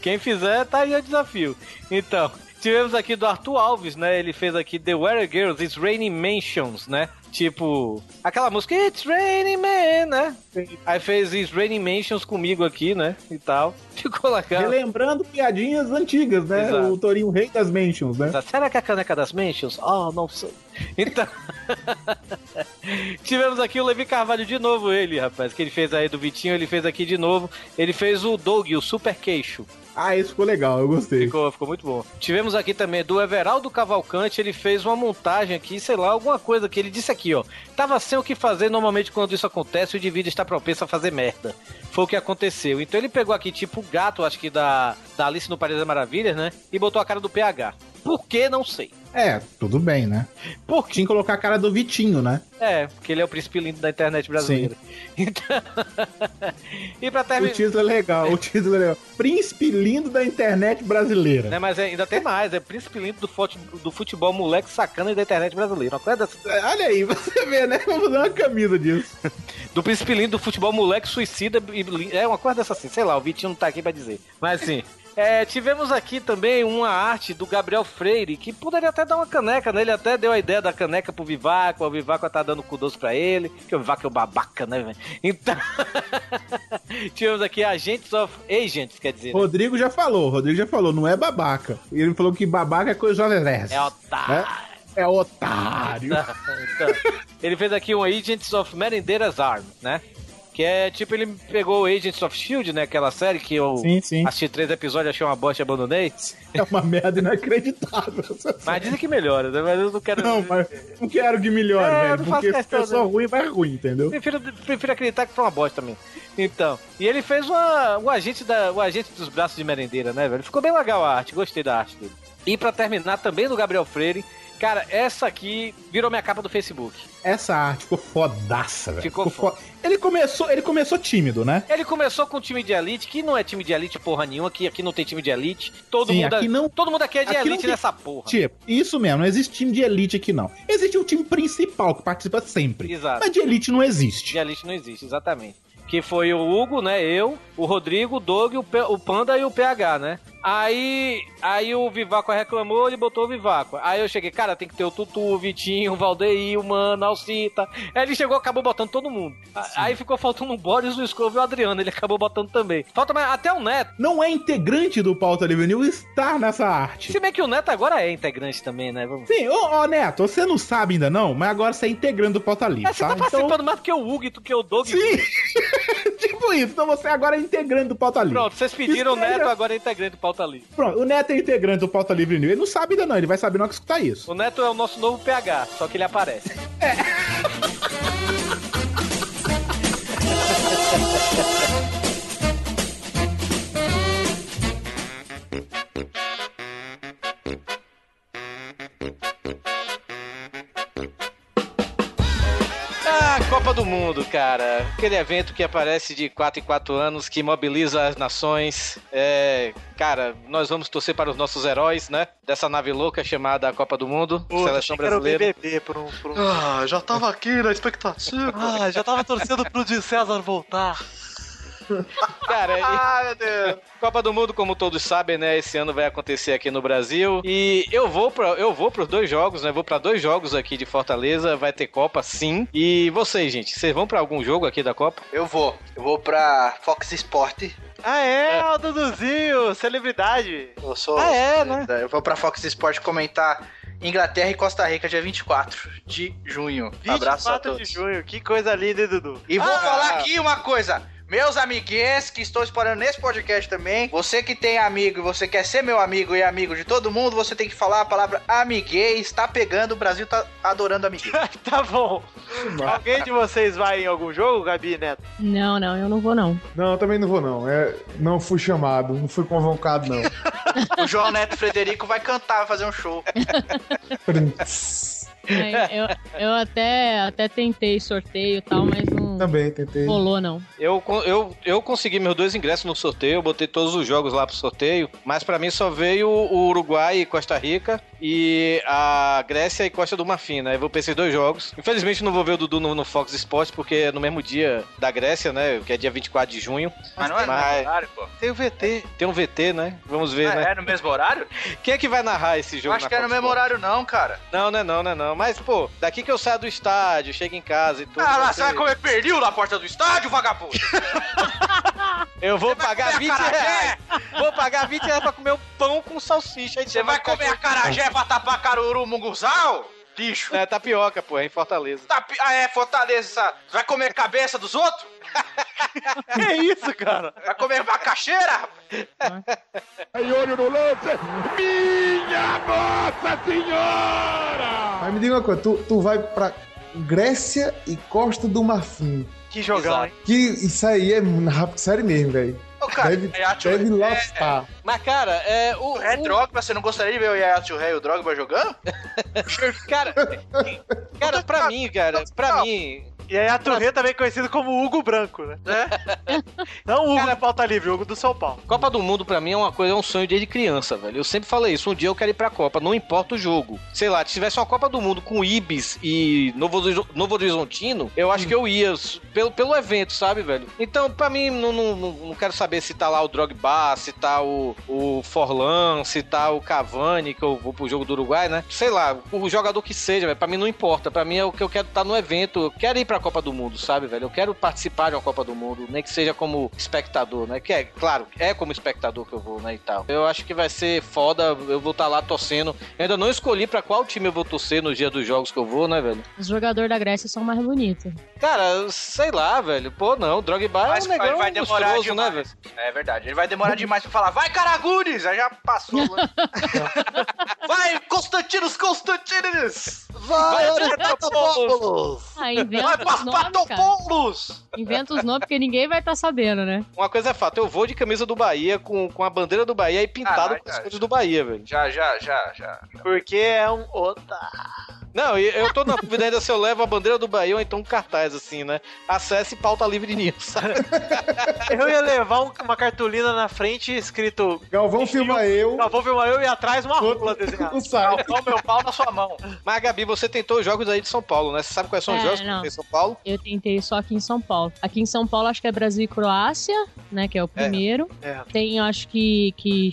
B: Quem fizer, tá aí o desafio. Então, tivemos aqui do Arthur Alves, né? Ele fez aqui The Weather Girls, It's Raining Mansions, né? Tipo, aquela música It's Raining Man, né? Aí fez It's Raining Mansions comigo aqui, né? E tal. Ficou legal.
A: Relembrando piadinhas antigas, né?
B: Exato.
A: O Torinho Rei das Mentions, né?
B: Será que é a caneca das Mansions? Oh, não sei. Então. Tivemos aqui o Levi Carvalho de novo, ele, rapaz, que ele fez aí do Vitinho, ele fez aqui de novo. Ele fez o Doug, o Super Queixo.
A: Ah, isso ficou legal, eu gostei.
B: Ficou, ficou muito bom. Tivemos aqui também do Everaldo Cavalcante, ele fez uma montagem aqui, sei lá, alguma coisa que ele disse aqui, ó. Tava sem o que fazer, normalmente quando isso acontece, o indivíduo está propenso a fazer merda. Foi o que aconteceu. Então ele pegou aqui, tipo, o gato, acho que da, da Alice no País das Maravilhas, né? E botou a cara do PH. Por que? Não sei.
A: É, tudo bem, né?
B: Por
A: Tinha que colocar a cara do Vitinho, né?
B: É, porque ele é o príncipe lindo da internet brasileira. Então... e pra
A: O
B: terminar.
A: título é legal, o título é legal. Príncipe lindo da internet brasileira.
B: Né, mas é- ainda tem mais, é príncipe lindo do, fute- do futebol moleque sacana e da internet brasileira. Uma coisa.
A: É, Olha aí, você vê, né? Vamos fazer uma camisa disso.
B: Do príncipe lindo do futebol moleque suicida. e É uma coisa dessa assim, sei lá, o Vitinho não tá aqui pra dizer. Mas assim. É, tivemos aqui também uma arte do Gabriel Freire, que poderia até dar uma caneca, né? Ele até deu a ideia da caneca pro Vivaco, o Vivaco tá dando cu doce pra ele, que o Vivaco é o babaca, né, velho? Então. tivemos aqui Agents of Agents, quer dizer. né?
A: Rodrigo já falou, Rodrigo já falou, não é babaca. Ele falou que babaca é coisa jovem
B: É otário.
A: É otário.
B: Então, ele fez aqui um Agents of Merendeiras Arm, né? Que é tipo, ele pegou o Agents of Shield, né? Aquela série que eu
A: Sim, sim.
B: assisti três episódios, achei uma bosta e abandonei.
A: É uma merda inacreditável.
B: Mas dizem que melhora, né? Mas eu não quero.
A: Não, mas não quero que melhore,
B: É,
A: velho. Porque se pessoa
B: né?
A: ruim, vai ruim, entendeu?
B: Prefiro, prefiro acreditar que foi uma bosta também. Então, e ele fez uma, o, agente da, o agente dos braços de merendeira, né, velho? Ficou bem legal a arte, gostei da arte dele. E pra terminar, também do Gabriel Freire, cara, essa aqui virou minha capa do Facebook.
A: Essa arte ficou fodaça, velho.
B: Ficou
A: fo- Ele começou, ele começou tímido, né?
B: Ele começou com um time de elite, que não é time de elite porra nenhuma, que aqui não tem time de elite. Todo,
A: Sim,
B: mundo,
A: aqui não-
B: todo mundo aqui é de
A: aqui
B: elite
A: tem-
B: nessa porra.
A: Tipo, isso mesmo, não existe time de elite aqui, não. Existe o time principal que participa sempre.
B: Exato.
A: Mas de elite não existe.
B: De elite não existe, exatamente. Que foi o Hugo, né? Eu, o Rodrigo, o Doug, o, P- o Panda e o PH, né? Aí, aí o Vivaco reclamou, ele botou o Vivaco. Aí eu cheguei, cara, tem que ter o Tutu, o Vitinho, o Valdeir, o Mano, a Alcita. Aí ele chegou, acabou botando todo mundo. A- Aí ficou faltando o Boris, o Scove e o Adriano. Ele acabou botando também. Falta mais, até o Neto.
A: Não é integrante do Pauta Livre News estar nessa arte.
B: Se bem que o Neto agora é integrante também, né? Vamos...
A: Sim, ô, ô, Neto, você não sabe ainda não, mas agora você é integrante do Pauta Livre,
B: É, você
A: tá?
B: tá participando mais do que o Hugo, do que o Doug.
A: Sim. tipo isso, então você agora é integrante do Pauta Livre.
B: Pronto, vocês pediram o
A: aí
B: Neto,
A: é-
B: agora é integrante do Pauta Livre.
A: Pronto, o Neto é integrante do Pauta Livre News. Ele não sabe ainda não, ele vai saber na hora que escutar isso.
B: O Neto é o nosso novo PH, só que ele aparece. Ah, Copa do Mundo, cara. Aquele evento que aparece de 4 em 4 anos, que mobiliza as nações. É, cara, nós vamos torcer para os nossos heróis, né? Dessa nave louca chamada Copa do Mundo,
L: Pô,
B: seleção
L: era o
B: brasileira.
L: BBB por um... Por um...
I: Ah, já tava aqui na expectativa.
L: Ah, já tava torcendo pro de César voltar.
B: Cara,
I: Ah, meu Deus.
B: Copa do Mundo, como todos sabem, né? Esse ano vai acontecer aqui no Brasil. E eu vou para eu vou pros dois jogos, né? Vou para dois jogos aqui de Fortaleza. Vai ter Copa, sim. E vocês, gente, vocês vão para algum jogo aqui da Copa?
K: Eu vou. Eu vou pra Fox Sport.
L: Ah, é, o Duduzinho, celebridade.
K: Eu sou.
B: Ah, é, né?
K: Eu vou pra Fox Sport comentar Inglaterra e Costa Rica, dia 24 de junho. Abraço a
L: 24
K: todos.
L: de junho, que coisa linda, hein, Dudu?
K: E vou
B: Ah.
K: falar aqui uma coisa. Meus amiguinhos que estou espalhando nesse podcast também, você que tem amigo e você quer ser meu amigo e amigo de todo mundo, você tem que falar a palavra amiguês, tá pegando, o Brasil tá adorando amiguês.
L: tá bom. Alguém de vocês vai em algum jogo, Gabi Neto?
J: Não, não, eu não vou não.
N: Não, eu também não vou, não. É, não fui chamado, não fui convocado, não.
K: o João Neto Frederico vai cantar, vai fazer um show.
J: É, eu, eu até, até tentei sorteio e tal, mas não
N: Também tentei.
J: rolou, não.
B: Eu, eu, eu consegui meus dois ingressos no sorteio, eu botei todos os jogos lá pro sorteio, mas pra mim só veio o Uruguai e Costa Rica e a Grécia e Costa do Marfim, né? Eu vou esses dois jogos. Infelizmente não vou ver o Dudu no, no Fox Sports, porque é no mesmo dia da Grécia, né? Que é dia 24 de junho.
K: Mas não é no mesmo horário, pô.
B: Tem o VT. Tem um VT, né? Vamos ver,
K: Ah,
B: né?
K: é no mesmo horário?
B: Quem é que vai narrar esse jogo?
K: Eu acho que é no
B: Fox
K: mesmo
B: Sports?
K: horário não, cara.
B: Não, não é não, não é não. Mas, pô, daqui que eu saio do estádio, chego em casa e tudo.
K: Ah lá, você vai comer pernil na porta do estádio, vagabundo?
B: Eu vou pagar
K: comer
B: 20
K: acarajé?
B: reais. Vou pagar 20 reais pra comer um pão com salsicha.
K: Você vai comer acarajé pra tapar caruru munguzal? Lixo.
B: É tapioca, pô, é em Fortaleza.
K: Tapi... Ah, é, Fortaleza. Você vai comer cabeça dos outros?
L: que isso, cara?
K: Vai comer macaxeira?
N: Aí, olho no lance! Minha Nossa Senhora! Mas me diga uma coisa, tu, tu vai pra Grécia e Costa do Marfim.
L: Que jogão, hein?
N: Que isso aí é rápido, sério mesmo, velho.
K: cara,
N: Deve,
K: é
N: deve
K: é-
N: lascar.
B: Mas, cara, é o.
K: É Drogba, você não gostaria de ver o Yaya Touré e o Drogba jogando?
B: cara, cara, pra mim, cara, pra mim.
L: E aí a Touré também conhecido como Hugo Branco, né? Não o Hugo do Pauta Livre, o Hugo do São Paulo.
B: Copa do Mundo pra mim é uma coisa, é um sonho desde criança, velho. Eu sempre falei isso, um dia eu quero ir pra Copa, não importa o jogo. Sei lá, se tivesse uma Copa do Mundo com Ibis e Novo, Novo Horizontino, eu acho que eu ia pelo, pelo evento, sabe, velho? Então, pra mim, não, não, não- não quero saber se tá lá o Drogba, se tá o, o Forlan, se tá o Cavani, que eu vou pro jogo do Uruguai, né? Sei lá, o jogador que seja, velho, pra mim não importa. Pra mim é o que eu quero estar no evento. Eu quero ir pra Copa do Mundo, sabe, velho? Eu quero participar de uma Copa do Mundo, nem que seja como espectador, né? Que é, claro, é como espectador que eu vou, né, e tal. Eu acho que vai ser foda, eu vou estar lá torcendo. Eu ainda não escolhi pra qual time eu vou torcer no dia dos jogos que eu vou, né, velho?
J: Os jogadores da Grécia são mais bonitos.
B: Cara, sei lá, velho. Pô, não, o Drogba
K: Mas
B: é um
K: ele vai demorar
B: lustroso, né, velho?
K: demais. É verdade, ele vai demorar demais pra falar, vai Caragunes! Aí já passou. né? vai Constantinos Constantinos!
I: Vai,
J: inventa
K: Vai
J: os nomes, cara.
K: Paspatopoulos!
J: Inventa os nomes porque ninguém vai estar sabendo, né?
B: Uma coisa é fato, eu vou de camisa do Bahia com, com a bandeira do Bahia e pintado
K: Caralho,
B: com as cores do Bahia, velho.
K: Já, já, já, já.
L: Porque é um otário.
B: Não, eu tô na dúvida ainda se eu levo a bandeira do Bahia ou então um cartaz assim, né? Acesse pauta livre news, sabe?
L: Eu ia levar um- uma cartolina na frente escrito.
N: Galvão filma eu.
L: Galvão filma eu e atrás uma rola desenhada.
N: O site.
K: Galvão, meu pau na sua mão.
B: Mas, Gabi, você tentou os jogos aí de São Paulo, né? Você sabe quais são os
J: É,
B: jogos que
J: não.
B: tem em São Paulo?
J: Eu tentei só aqui em São Paulo. Aqui em São Paulo acho que é Brasil e Croácia, né? Que é o primeiro.
L: É.
J: Tem, acho que. que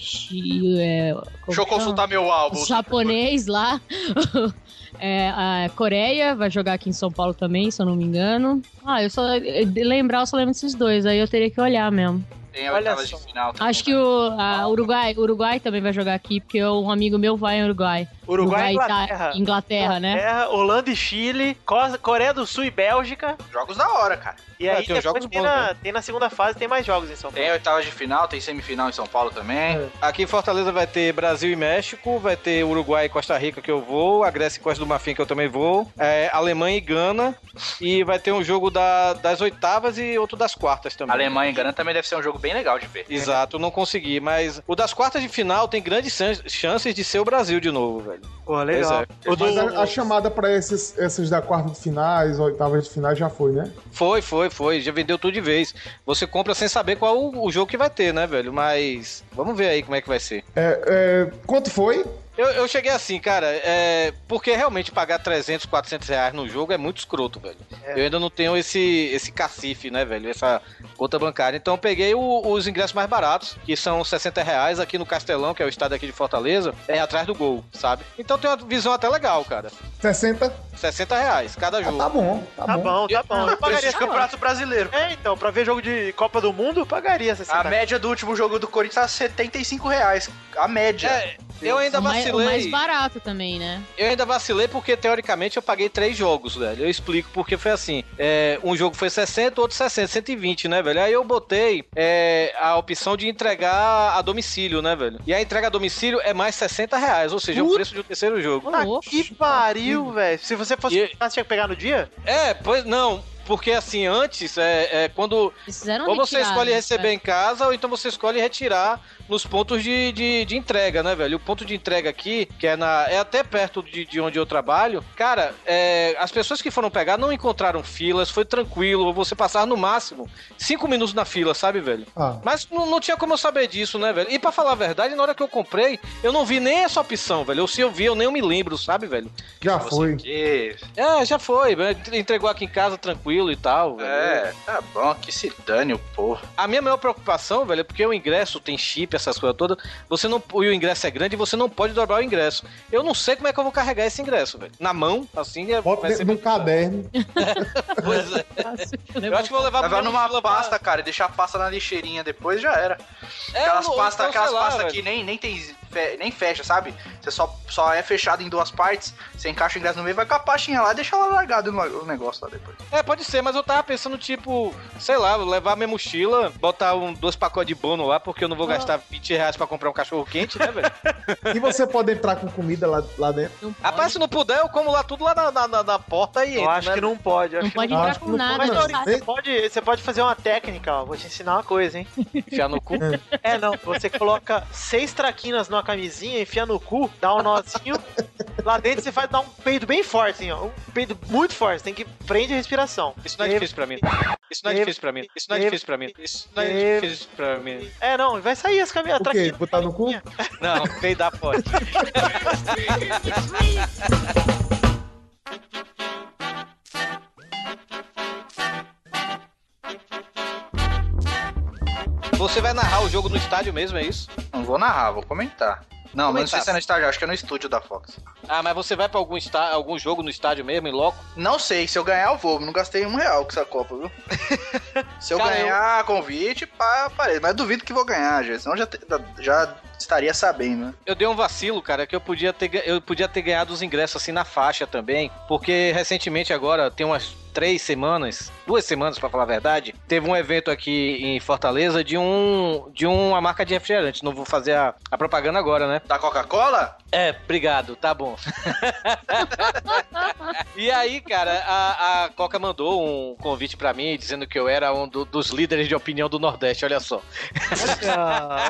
J: é,
K: Deixa eu consultar meu álbum.
J: O japonês lá. É, a Coreia vai jogar aqui em São Paulo também, se eu não me engano. Ah, eu só. De lembrar, eu só lembro desses dois, aí eu teria que olhar mesmo.
K: Tem a
L: Olha
K: de final. também.
J: Acho que o a Uruguai, Uruguai também vai jogar aqui, porque um amigo meu vai em Uruguai.
L: Uruguai e
J: tá-
L: Inglaterra.
J: Inglaterra, né?
L: Inglaterra, Holanda e Chile, Co- Coreia do Sul e Bélgica.
K: Jogos da hora, cara.
L: E
B: É,
L: aí
B: tem uns
L: depois
B: jogos
L: tem,
B: bons,
L: na,
B: né?
L: tem na segunda fase, tem mais jogos em São Paulo.
K: Tem oitavas de final, tem semifinal em São Paulo também.
B: Aqui em Fortaleza vai ter Brasil e México, vai ter Uruguai e Costa Rica que eu vou, a Grécia e Costa do Marfim que eu também vou, é, Alemanha e Gana, e vai ter um jogo da- das oitavas e outro das quartas também.
K: Alemanha e Gana também deve ser um jogo bem legal de ver.
B: Exato, não consegui, mas o das quartas de final tem grandes chan- chances de ser o Brasil de novo, velho.
L: Pô, legal. Do-
N: Mas a, a chamada pra esses, esses da quarta de finais, oitavas de finais já foi, né?
B: Foi, foi, foi, já vendeu tudo de vez. Você compra sem saber qual o, o jogo que vai ter, né, velho? Mas vamos ver aí como é que vai ser.
N: É, é, quanto foi?
B: Eu, eu cheguei assim, cara, é, porque realmente pagar 300, 400 reais no jogo é muito escroto, velho. Eu ainda não tenho esse, esse cacife, né, velho, essa conta bancária. Então eu peguei o- os ingressos mais baratos, que são 60 reais aqui no Castelão, que é o estado aqui de Fortaleza, é atrás do gol, sabe? Então tem uma visão até legal, cara.
N: 60?
B: 60 reais cada jogo.
N: Tá bom, tá,
L: Tá
N: bom.
L: bom, tá bom. Eu pagaria essa
K: Campeonato Brasileiro.
L: É, então, pra ver jogo de Copa do Mundo, eu pagaria 60
K: A média do último jogo do Corinthians tá 75 reais. A média.
B: É, eu ainda
J: O o
B: vacilei.
J: mais barato também, né?
B: Eu ainda vacilei porque, teoricamente, eu paguei três jogos, velho. Eu explico porque foi assim. é, um jogo foi 60, outro 60, 120, né, velho? Aí eu botei é, a opção de entregar a domicílio, né, velho? E a entrega a domicílio é mais 60 reais, ou seja, é o preço de um terceiro jogo.
L: Ah, que pariu, velho. Se você fosse
B: E-
L: você tinha que pegar no dia?
B: É, pois não. Porque assim, antes, é, é quando. Ou você escolhe
J: né?
B: receber em casa, ou então você escolhe retirar nos pontos de, de, de entrega, né, velho? O ponto de entrega aqui, que é na. É até perto de, de onde eu trabalho, cara, é, as pessoas que foram pegar não encontraram filas, foi tranquilo, você passar no máximo cinco minutos na fila, sabe, velho?
N: Ah.
B: Mas não, não tinha como eu saber disso, né, velho? E pra falar a verdade, na hora que eu comprei, eu não vi nem essa opção, velho. Ou se eu vi, eu nem me lembro, sabe, velho?
N: Já foi.
K: Que...
B: É, já foi, né? entregou aqui em casa tranquilo e tal, velho.
K: É, tá bom, que se dane o porra.
B: A minha maior preocupação, velho, é porque o ingresso tem chip, essas coisas todas. Você não. E o ingresso é grande e você não pode dobrar o ingresso. Eu não sei como é que eu vou carregar esse ingresso, velho. Na mão, assim, é,
N: Bota
B: vai ser.
N: um caderno.
B: Pois é. Eu acho que vou levar
K: Levar numa
B: pra-
K: pasta, cara, e deixar a pasta na lixeirinha depois já era.
B: É,
K: aquelas pastas,
B: então, velho.
K: que nem, nem tem. Nem fecha, sabe? Você só, só é fechado em duas partes, você encaixa o ingresso no meio, vai com a pastinha lá e deixa ela largado no o negócio lá depois.
B: É, pode ser, mas eu tava pensando, tipo, sei lá, levar minha mochila, botar um, dois pacotes de bono lá, porque eu não vou gastar 20 reais pra comprar um cachorro quente, né, velho?
N: E você pode entrar com comida lá, lá dentro?
B: Rapaz, se não puder, eu como lá tudo lá na, na, na- na porta e
L: Eu
B: entro,
L: acho
B: né?
L: que não pode. eu
J: Não
L: acho que
J: pode
L: não
J: entrar com
N: não
J: nada.
L: Mas,
N: pode,
J: não.
L: Você pode, você pode fazer uma técnica, ó. Vou te ensinar uma coisa, hein?
B: Enfiar no cu.
L: É, não. Você coloca seis traquinas numa camisinha, enfia no cu, dá um nozinho. lá dentro você vai dar um peido bem forte, assim, ó. Um peido muito forte. Tem que prender a respiração.
B: Isso não é difícil pra mim. Isso não é difícil pra mim. Isso não é difícil pra mim. Isso não é difícil pra mim.
L: É, não. Vai sair as camisas.
N: O quê? Botar no cu?
B: Não, peidar pode. Você vai narrar o jogo no estádio mesmo, é isso?
K: Não vou narrar, vou comentar. Não, mas não sei se é no estádio, acho que é no estúdio da Fox.
B: Ah, mas você vai pra algum, está... algum jogo no estádio mesmo, em loco?
K: Não sei, se eu ganhar eu vou, não gastei um real com essa Copa, viu? se eu
B: Cara,
K: ganhar convite, pá, parei. Mas duvido que vou ganhar, gente, senão já, te- já estaria sabendo, né?
B: Eu dei um vacilo, cara, que eu podia ter, eu podia ter ganhado os ingressos assim na faixa também, porque recentemente agora, tem umas três semanas, duas semanas pra falar a verdade, teve um evento aqui em Fortaleza de um de uma marca de refrigerante. Não vou fazer a, a propaganda agora, né?
K: Da Coca-Cola?
B: É, obrigado, tá bom. E aí, cara, a, a Coca mandou um convite pra mim, dizendo que eu era um do- dos líderes de opinião do Nordeste, olha só.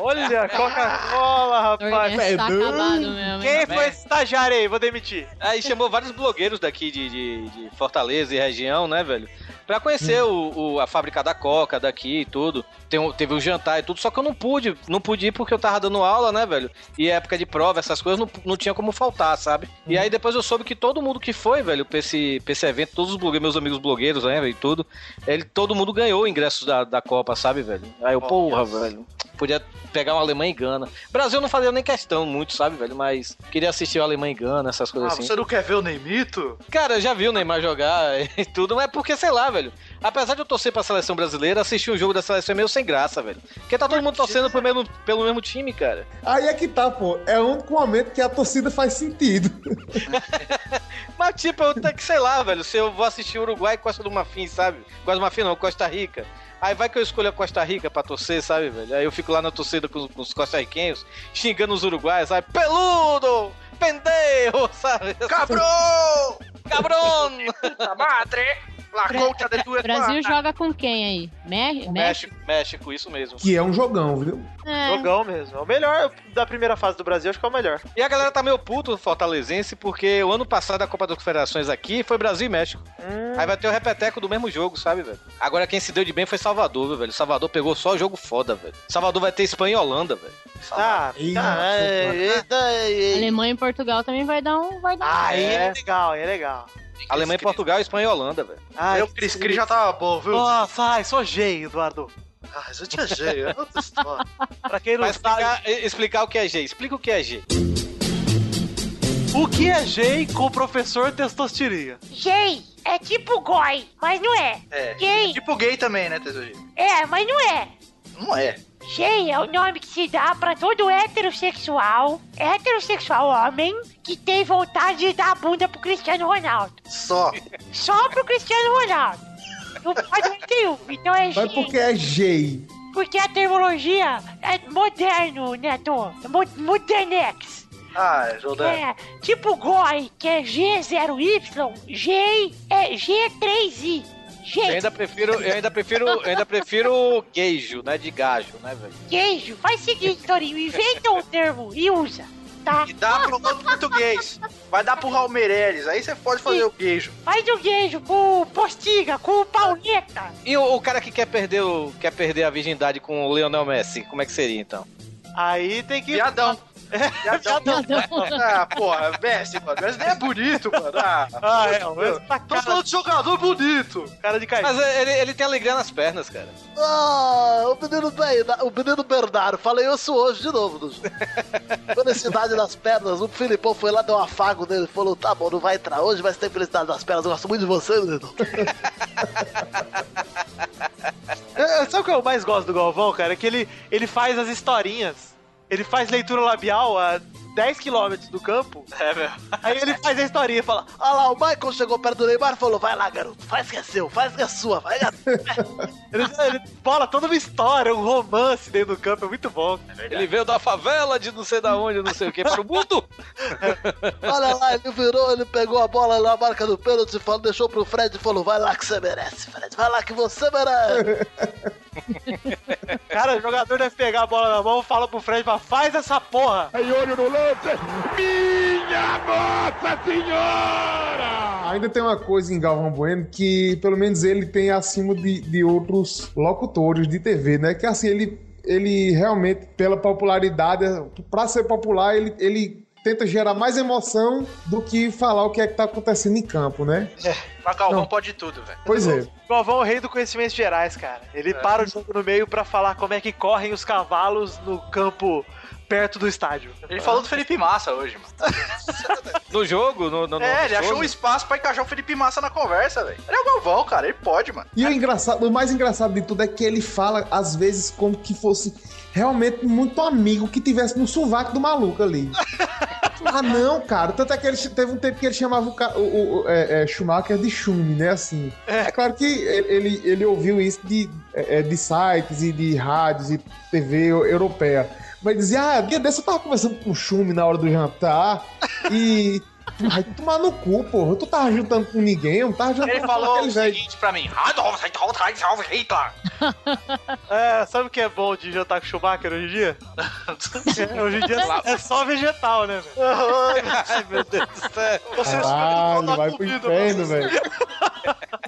L: Olha, olha, Coca-Cola, rapaz.
J: Tá acabado mesmo.
L: Quem foi esse estagiário aí? Vou demitir.
B: Aí chamou vários blogueiros daqui de, de- de Fortaleza e região, né, velho? Pra conhecer o, o- a fábrica da Coca daqui e tudo. Tem teve um jantar e tudo, só que eu não pude, não pude ir porque eu tava dando aula, né, velho? E época de prova, essas coisas não, não tinha como faltar, sabe? E aí depois eu soube que todo mundo que foi, velho, pra esse, pra esse evento, todos os blogueiros, meus amigos blogueiros, né, velho, e tudo, ele, todo mundo ganhou ingressos da, da Copa, sabe, velho? Aí eu, porra, velho, podia pegar uma Alemanha e Gana. Brasil não fazia nem questão muito, sabe, velho? Mas queria assistir o Alemanha e Gana, essas coisas
K: Ah,
B: assim.
K: você não quer ver o Neymito?
B: Cara, eu já vi o Neymar jogar e tudo, mas é porque, sei lá, velho. Apesar de eu torcer pra seleção brasileira, assistir um jogo da seleção é meio sem graça, velho. Porque tá todo mundo torcendo pro mesmo, pelo mesmo time, cara.
N: Aí é que tá, pô. É o único momento que a torcida faz sentido.
B: Mas, tipo, eu tenho que, sei lá, velho, se eu vou assistir Uruguai e Costa do Marfim, sabe? Costa do Marfim não, Costa Rica. Aí vai que eu escolho a Costa Rica pra torcer, sabe, velho? Aí eu fico lá na torcida com, os- com os costarriquenhos, xingando os uruguaios, sabe? Peludo! Pendejo, sabe?
K: Cabrão!
B: Cabrão!
K: Puta madre! La concha de tu
J: O Brasil joga com quem aí? Me México?
B: México, México, isso mesmo.
N: Que é um jogão, viu?
J: É.
L: Jogão mesmo. É o melhor da primeira fase do Brasil, acho que é o melhor.
B: E a galera tá meio puto, fortalezense, porque o ano passado a Copa das Confederações aqui foi Brasil e México. Aí vai ter o repeteco do mesmo jogo, sabe, velho? Agora quem se deu de bem foi Salvador, viu, velho? Salvador pegou só jogo foda, velho. Salvador vai ter Espanha e Holanda, velho.
L: Ah, tá, é, é, é,
J: Alemanha e Portugal também vai dar um. Vai dar
L: Aí
J: um...
L: é legal, aí é legal.
B: Alemanha e Portugal, Espanha e Holanda, velho.
L: Ah,
K: Meu Cris Cris já tava bom, viu?
L: Nossa, ai, sou gay, Eduardo.
K: Ah, já tinha jeito, é outra história.
L: Pra quem não sabe,
B: explicar, explicar o que é G. Explica o que é G.
L: o que é gay com o professor Testostirinha?
O: Gay é tipo goi, mas não é.
K: É.
O: Gay
K: Tipo gay também, né, Tesourinho?
O: é, mas não é.
K: Não é.
O: Gay é o nome que se dá pra todo heterossexual, heterossexual homem, que tem vontade de dar a bunda pro Cristiano Ronaldo.
K: Só.
O: Só pro Cristiano Ronaldo. Não pode nenhum. Então é
N: Mas porque é gay.
O: Porque a terminologia é moderno, Neto. É mo- modernex.
K: Ah, Jordão.
O: É, tipo GOI, que é G0Y, G é G3I.
B: Eu
O: G,
B: ainda prefiro, eu ainda prefiro, eu ainda prefiro queijo, né? De gajo, né, velho?
O: queijo. Faz o seguinte, Torinho, inventa um termo e usa, tá?
K: E dá pro outro português. Vai dar pro Raul Meirelles. Aí você pode fazer o queijo.
O: Faz o queijo com postiga, com pauleta.
B: E o, o cara que quer perder, o, quer perder a virgindade com o Lionel Messi, como é que seria então?
L: Aí tem que.
K: Viadão.
L: Viadão.
K: Ah, porra, Messi, mano. Messi nem é bonito, mano. Ah,
L: Ah, é, o Messi tá
K: Tô
L: cara,
K: falando de jogador bonito.
L: cara de cair.
B: Mas ele, ele tem alegria nas pernas, cara.
I: Ah, o menino bem, o menino Bernardo, falei isso hoje de novo. Do... Felicidade das pernas, o Filipão foi lá, deu um afago nele e falou: tá bom, não vai entrar hoje, mas tem felicidade das pernas, eu gosto muito de você, menino.
L: É, Sabe o que eu mais gosto do Galvão, cara? É que ele, ele faz as historinhas. Ele faz leitura labial a 10 km do campo.
K: É, meu.
L: Aí ele faz a historinha e fala:
I: Olha lá, o Michael chegou perto do Neymar e falou: vai lá, garoto, faz que é seu, faz que é sua, vai, garoto.
L: Ele, ele bola toda uma história, um romance dentro do campo, é muito bom.
B: Ele veio da favela de não sei da onde, não sei o que, para o mundo.
I: Olha lá, ele virou, ele pegou a bola na marca do pênalti, falou, deixou pro Fred e falou: vai lá que você merece, Fred, vai lá que você merece.
L: Cara, o jogador deve pegar a bola na mão, fala pro Fred, fala, faz essa porra.
N: Aí olho no lance. Minha Nossa Senhora! Ainda tem uma coisa em Galvão Bueno que, pelo menos, ele tem acima de, de outros locutores de TV, né? Que assim, ele, ele realmente, pela popularidade, pra ser popular, ele, ele tenta gerar mais emoção do que falar o que é que tá acontecendo em campo, né?
K: Mas Galvão
N: Não.
K: pode tudo, velho.
N: Pois é.
L: O Galvão é o rei do conhecimentos gerais, cara. Ele para o jogo no meio pra falar como é que correm os cavalos no campo perto do estádio.
K: Ele falou do Felipe Massa hoje, mano.
B: No jogo, no, no, no
K: É, ele achou um espaço pra encaixar o Felipe Massa na conversa, velho. Ele é o Galvão, cara. Ele pode, mano.
N: E o engraçado, o mais engraçado de tudo é que ele fala, às vezes, como que fosse realmente muito amigo que tivesse no sovaco do maluco ali. ah, não, cara. Tanto é que ele teve um tempo que ele chamava o, o- o- é, é, Schumacher de Schumi, né? Assim. É, claro que ele, ele ouviu isso de, é, é, de sites e de rádios e TV europeia. Mas dizia, ah, dia desse eu tava conversando com o Schumi na hora do jantar e. Vai tomar no cu, porra. Tu tava juntando com ninguém, eu não tava juntando
K: Ele
N: com
K: falou o
N: velho.
K: seguinte pra mim: Adolf Hitler.
L: É, sabe o que é bom de jantar com Schumacher hoje em dia? É, hoje em dia é só vegetal, né, velho?
B: Ai, meu Deus do céu.
N: Caralho, vai pro inferno, velho.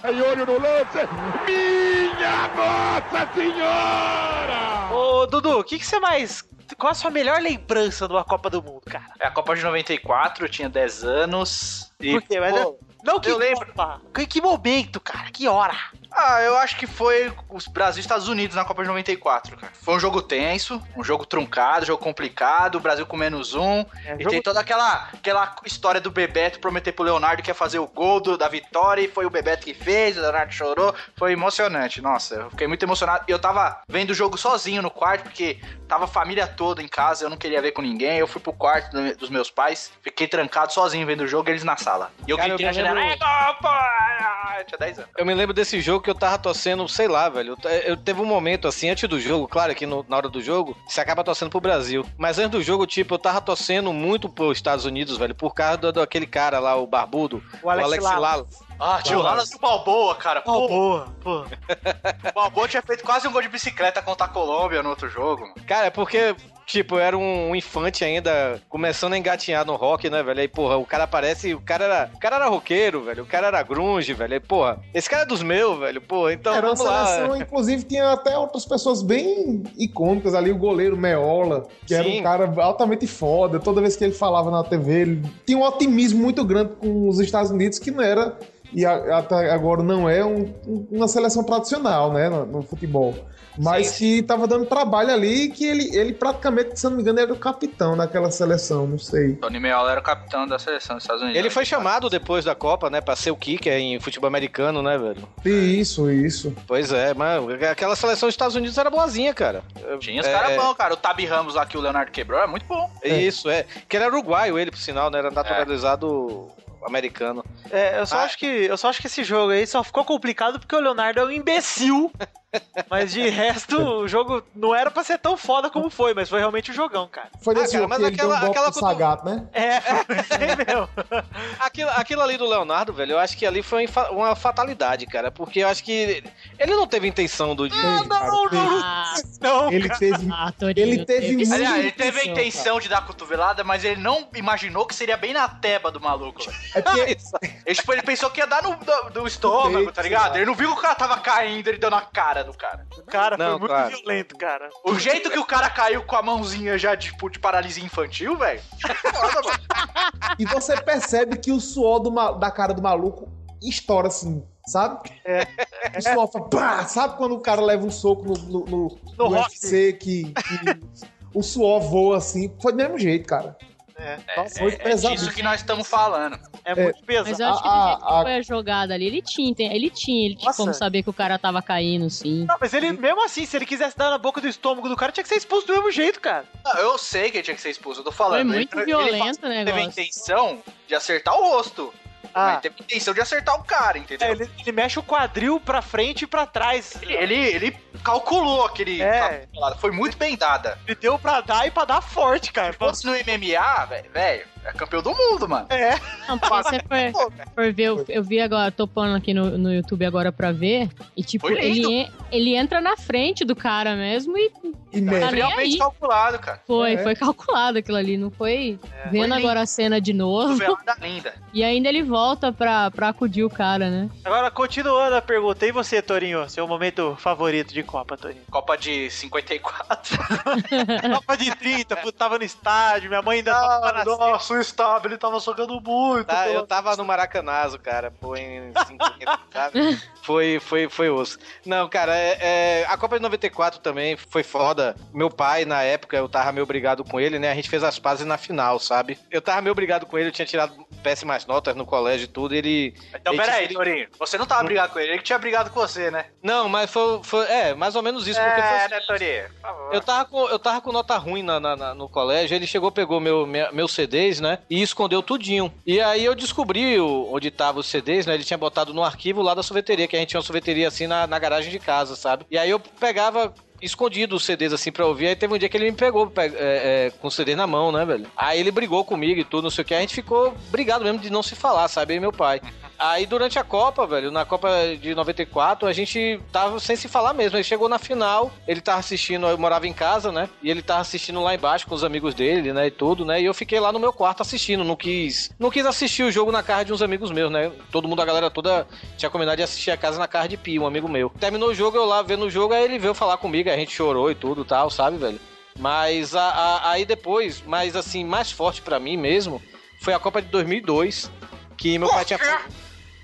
P: Aí olho no lance. Minha Nossa Senhora!
L: Ô, Dudu, o que, que você mais. Qual a sua melhor lembrança de uma Copa do Mundo, cara?
K: É a Copa de 94, eu tinha 10 anos. E,
L: Por quê? Mas
K: pô,
L: eu- não que
K: eu lembro.
L: Copa. Que, que momento, cara? Que hora?
K: Ah, eu acho que foi os Brasil e Estados Unidos na Copa de 94, cara. Foi um jogo tenso, um jogo truncado, jogo complicado, o Brasil com menos um.
L: É,
K: e
L: jogo-
K: tem toda aquela, aquela história do Bebeto prometer pro Leonardo que ia fazer o gol do- da vitória e foi o Bebeto que fez, o Leonardo chorou. Foi emocionante, nossa, eu fiquei muito emocionado. E eu tava vendo o jogo sozinho no quarto, porque tava a família toda em casa, eu não queria ver com ninguém. Eu fui pro quarto do- dos meus pais, fiquei trancado sozinho vendo o jogo e eles na sala. E eu
B: Cara,
K: gritei
B: eu
K: na
B: me
K: janela,
B: lembro-
K: é gol, pô! Ah, Eu tinha 10 anos.
B: Eu me lembro desse jogo que eu tava torcendo, sei lá, velho. Eu, eu teve um momento assim, antes do jogo, claro que no- na hora do jogo, você acaba torcendo pro Brasil. Mas antes do jogo, tipo, eu tava torcendo muito pros Estados Unidos, velho, por causa do, daquele cara lá, o barbudo,
L: O Alex Lala.
B: Lala.
K: Ah, tio. Lalas do Balboa, cara. Pô,
L: Boa, pô.
K: o Balboa tinha feito quase um gol de bicicleta contra a Colômbia no outro jogo. mano.
B: Cara, é porque, tipo, eu era um, infante ainda, começando a engatinhar no rock, né, velho? Aí, porra, o cara parece. O cara era. O cara era roqueiro, velho. O cara era grunge, velho. Aí, porra, esse cara é dos meus, velho. Porra, então
N: Era uma
B: vamos lá.
N: seleção, inclusive, tinha até outras pessoas bem icônicas ali, o goleiro Meola, que era
B: Sim.
N: um cara altamente foda. Toda vez que ele falava na TV, ele tinha um otimismo muito grande com os Estados Unidos, que não era, e até agora não é, um- um- uma seleção tradicional, né, no, no futebol. Mas que tava dando trabalho ali, que ele, ele praticamente, se não me engano, era o capitão daquela seleção, não sei.
K: Tony Meola era o capitão da seleção dos Estados Unidos.
B: Ele foi chamado depois da Copa, né, pra ser o kicker em futebol americano, né, velho?
N: Isso, isso.
B: Pois é, mas aquela seleção dos Estados Unidos era boazinha, cara.
K: Tinha os
B: É,
K: caras
B: é.
K: bons, cara. O Tabi Ramos lá que o Leonardo quebrou é muito bom.
B: Isso, é. Que ele era uruguaio, ele, por sinal, né? Era naturalizado americano.
L: É, eu só,
B: Ah.
L: acho que, eu só acho que esse jogo aí só ficou complicado porque o Leonardo é um imbecil. Mas de resto, o jogo não era pra ser tão foda como foi, mas foi realmente um jogão, cara.
N: Foi
B: Ah,
N: nesse
B: cara,
N: jogo
B: mas
N: que ele deu um
B: aquela-
N: golpe
B: aquela
N: pro
B: cotu-
N: Sagat, né?
L: É, mesmo.
B: Aquilo, aquilo ali do Leonardo, velho, eu acho que ali foi uma fatalidade, cara. Porque eu acho que ele não teve intenção do.
N: Teve, cara, teve.
J: Ah,
L: Não,
N: Ele teve,
J: ah,
N: ele teve muito
K: Aliás, ele teve a
J: intenção,
K: de dar cotovelada, mas ele não imaginou que seria bem na teba do maluco.
N: É porque
K: Ele, tipo, ele pensou que ia dar no do, do estômago, tá ligado? Ele não viu que o cara tava caindo, ele deu na cara do cara.
L: Cara,
B: Não,
L: foi muito
B: claro.
L: violento, cara.
K: O jeito que o cara caiu com a mãozinha já, tipo, de paralisia infantil, velho.
N: E você percebe que o suor do da cara do maluco estoura assim, sabe?
L: É.
N: O suor fala, pá, sabe quando o cara leva um soco no, no, no,
L: No
N: no. UFC que, que o suor voa assim? Foi do mesmo jeito, cara.
L: É,
N: Nossa, foi
K: É
N: pesado.
K: disso que nós estamos falando.
L: É muito pesado.
J: Mas eu acho que
N: A-
J: do jeito
N: a-
J: que foi a jogada ali, ele tinha, ele tinha, ele tinha como saber que o cara tava caindo, sim.
L: Não, mas ele, mesmo assim, se ele quisesse dar na boca do estômago do cara, tinha que ser expulso do mesmo jeito, cara.
K: Não, eu sei que ele tinha que ser expulso, eu tô falando.
J: Foi
K: Ele-
J: muito
K: ele,
J: violento o
K: Ele teve a
J: negócio.
K: intenção de acertar o rosto.
L: Ah.
K: Ele teve a intenção de acertar o cara, entendeu?
L: É, ele, ele mexe o quadril pra frente e pra trás.
K: Ele, ele, ele calculou aquele.
L: É.
K: Foi muito bem dada.
L: Ele deu pra dar e pra dar forte, cara.
K: Se fosse no MMA, velho, velho, é campeão do mundo, mano.
L: É.
J: Não, porque você for, for ver, eu, eu vi agora, tô pondo aqui no, no YouTube agora pra ver, e tipo,
K: Foi
J: ele, ele entra na frente do cara mesmo e
N: E
J: Tá
K: Realmente
J: aí.
K: calculado, cara.
J: foi,
N: É.
J: foi calculado aquilo ali, não foi vendo
K: Foi
J: agora a cena de novo,
K: linda.
J: e ainda ele volta pra, pra acudir o cara, né?
L: Agora, continuando a pergunta, e você, Torinho? Seu momento favorito de Copa, Torinho?
K: Copa de 54.
L: Copa de 30, pô, tava no estádio, minha mãe ainda
K: Ah,
L: tava nascendo.
K: nossa, o estável, ele tava jogando muito.
B: Tá,
K: pelo-
B: eu tava no Maracanazo, cara, pô, em 50, sabe? Foi, foi, foi osso. Não, cara, é, é, a Copa de 94 também foi foda. Meu pai, na época, eu tava meio brigado com ele, né? A gente fez as pazes na final, sabe? Eu tava meio brigado com ele, eu tinha tirado péssimas notas no colégio e tudo, e ele...
K: Então,
B: ele
K: peraí,
B: tinha-
K: Torinho. Você não tava brigado com ele, ele que tinha brigado com você, né?
B: Não, mas foi, foi... É, mais ou menos isso, porque foi
K: É, né, Torinho? Por favor.
B: Eu tava com, eu tava com nota ruim na, na- na- no colégio, ele chegou, pegou meu, minha- meus CDs, né? E escondeu tudinho. E aí eu descobri o- onde tava os CDs, né? Ele tinha botado no arquivo lá da sorveteria, que a gente tinha uma sorveteria assim na, na garagem de casa, sabe? E aí eu pegava escondido os CDs assim pra ouvir. Aí teve um dia que ele me pegou pe- é, é, com o CD na mão, né, velho? Aí ele brigou comigo e tudo, não sei o que. A gente ficou brigado mesmo de não se falar, sabe? E meu pai. Aí durante a Copa, velho, na Copa de 94, a gente tava sem se falar mesmo. Ele chegou na final, ele tava assistindo, eu morava em casa, né? E ele tava assistindo lá embaixo com os amigos dele, né? E tudo, né? E eu fiquei lá no meu quarto assistindo. Não quis, não quis assistir o jogo na casa de uns amigos meus, né? Todo mundo, a galera toda tinha combinado de assistir a casa na casa de Pio, um amigo meu. Terminou o jogo, eu lá vendo o jogo, aí ele veio falar comigo, a gente chorou e tudo tal, sabe, velho? Mas a- a- aí depois, mas assim, mais forte pra mim mesmo, foi a Copa de 2002, que meu pai tinha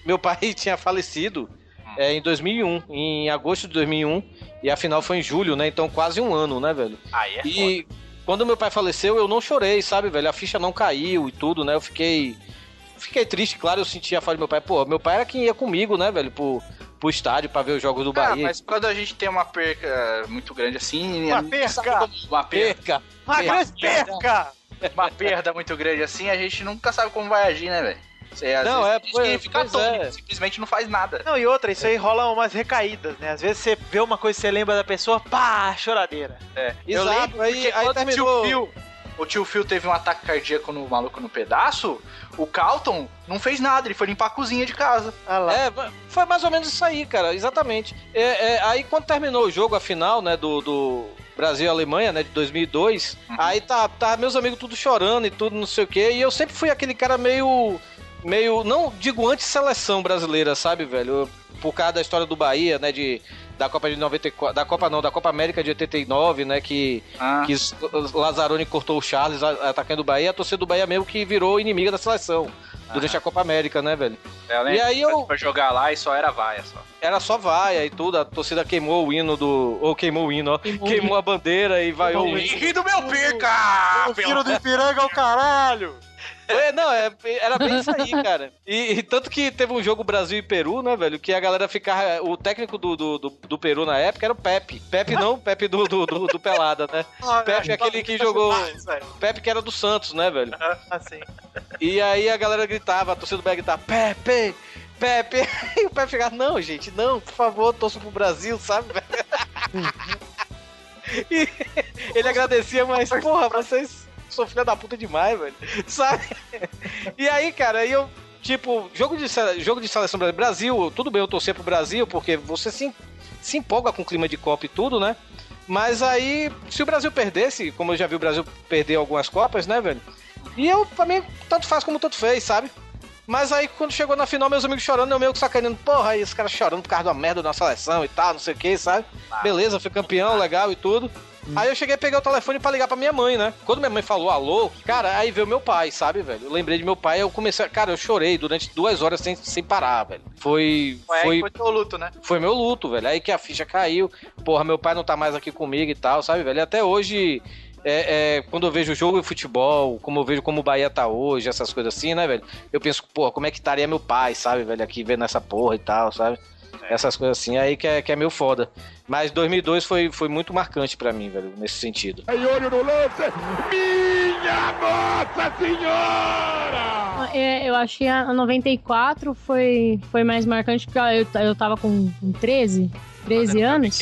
B: meu pai tinha falecido é, em 2001, em agosto de 2001, e a final foi em julho, né? Então quase um ano, né, velho?
K: Aí é
B: E quando meu pai faleceu, eu não chorei, sabe, velho? A ficha não caiu e tudo, né? Eu fiquei. Fiquei triste, claro, eu senti a falta do meu pai. Pô, meu pai era quem ia comigo, né, velho, pro, pro estádio pra ver os jogos do
K: Ah,
B: Bahia.
K: mas quando a gente tem uma perca muito grande assim.
B: Uma perca!
K: Uma perca!
L: Uma grande perca!
K: Uma perda muito grande assim, a gente nunca sabe como vai agir, né, velho? Você, às
L: Não,
K: vezes,
L: é,
K: tem gente
L: pois-
K: que fica
L: pois
K: atônito,
L: é.
K: simplesmente não faz nada.
L: Não, e outra, isso aí rola umas recaídas, né? Às vezes você vê uma coisa, você lembra da pessoa, pá, choradeira.
K: É, eu
L: Exato,
K: lembro
L: aí-
K: porque
L: aí
K: quando
L: terminou-
K: o tio Phil, o tio Phil teve um ataque cardíaco no maluco no pedaço, o Calton não fez nada, ele foi limpar a cozinha de casa.
B: É, foi mais ou menos isso aí, cara, exatamente. É, é, aí quando terminou o jogo, a final, né, do, do Brasil e Alemanha, né, de 2002, aí tá, tá meus amigos tudo chorando e tudo, não sei o quê, e eu sempre fui aquele cara meio, meio, não digo anti-seleção brasileira, sabe, velho? Por causa da história do Bahia, né, de da Copa de 94, da Copa não, da Copa América de 89, né, que que s- Lazzaroni cortou o Charles atacando o Bahia, a torcida do Bahia mesmo que virou inimiga da seleção durante a Copa América, né, velho?
K: Lembro,
B: E aí eu
K: Pra jogar lá e só era vaia só.
B: era só vaia e tudo, a torcida queimou o hino do. Ou queimou o hino, ó. Queimou, a bandeira e vaiou o hino.
K: do meu pica!
L: O filho do Ipiranga é o caralho!
B: É, não, é, era bem isso aí, cara. E, e tanto que teve um jogo Brasil e Peru, né, velho? Que a galera ficava. O técnico do, do, do, do Peru na época era o Pepe. Pepe não, Pepe do, do, do, do Pelada, né? Pepe é aquele que jogou. Pepe que era do Santos, né, velho?
L: Assim.
B: E aí a galera gritava, a torcida do Bahia gritava, Pepe! Pepe! E o Pepe ficava, não, gente, não, por favor, torço pro Brasil, sabe, velho? E ele agradecia, mas, porra, vocês são filha da puta demais, velho. Sabe? E aí, cara, aí eu, tipo, jogo de, jogo de seleção Brasil, Brasil, tudo bem eu torcer pro Brasil, porque você se, se empolga com o clima de Copa e tudo, né? Mas aí, se o Brasil perdesse, como eu já vi o Brasil perder algumas Copas, né, velho? E eu, pra mim, tanto faz como tanto fez, sabe? Mas aí, quando chegou na final, meus amigos chorando, eu meio que sacaneando, porra, aí os caras chorando por causa da merda da seleção e tal, não sei o que, sabe? Beleza, fui campeão, legal e tudo. Aí eu cheguei, peguei o telefone pra ligar pra minha mãe, né? Quando minha mãe falou alô, cara, aí veio meu pai, sabe, velho? Eu lembrei de meu pai, eu comecei. Cara, eu chorei durante duas horas sem, sem parar, velho. Foi.
K: Foi,
B: foi
K: teu luto, né?
B: foi meu luto, velho. Aí que a ficha caiu. Porra, meu pai não tá mais aqui comigo e tal, sabe, velho? E até hoje, é, é, quando eu vejo jogo de futebol, como eu vejo como o Bahia tá hoje, essas coisas assim, né, velho? Eu penso, porra, como é que estaria meu pai, sabe, velho? Aqui vendo essa porra e tal, sabe? Essas coisas assim, aí que é, que é meio foda. Mas 2002 foi, foi muito marcante pra mim, velho, nesse sentido.
P: Aí olho no lance. Minha Nossa Senhora!
J: É, eu acho que a 94 foi, foi mais marcante porque eu, eu tava com com 13, 13 anos.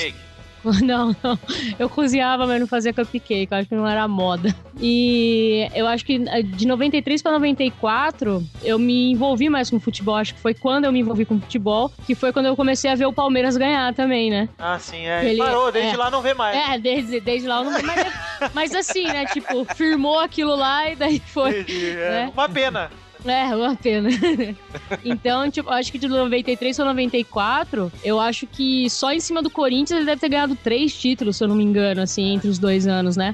J: Não, não. Eu cozinhava, mas não fazia cupcake. Eu acho que não era moda. E eu acho que eh, de 93 pra 94, eu me envolvi mais com futebol. Acho que foi quando eu me envolvi com futebol, que foi quando eu comecei a ver o Palmeiras ganhar também, né?
L: Ah, sim, é.
J: Ele-
L: Parou, desde
J: é.
L: lá não vê mais.
J: É, desde, desde lá eu não vi mais. Mas assim, né? Tipo, firmou aquilo lá e daí foi.
L: Entendi, é.
J: né?
L: Uma pena.
J: É, uma pena. então, tipo, acho que de 93 pra 94, eu acho que só em cima do Corinthians ele deve ter ganhado três títulos, se eu não me engano, assim, entre os dois anos, né?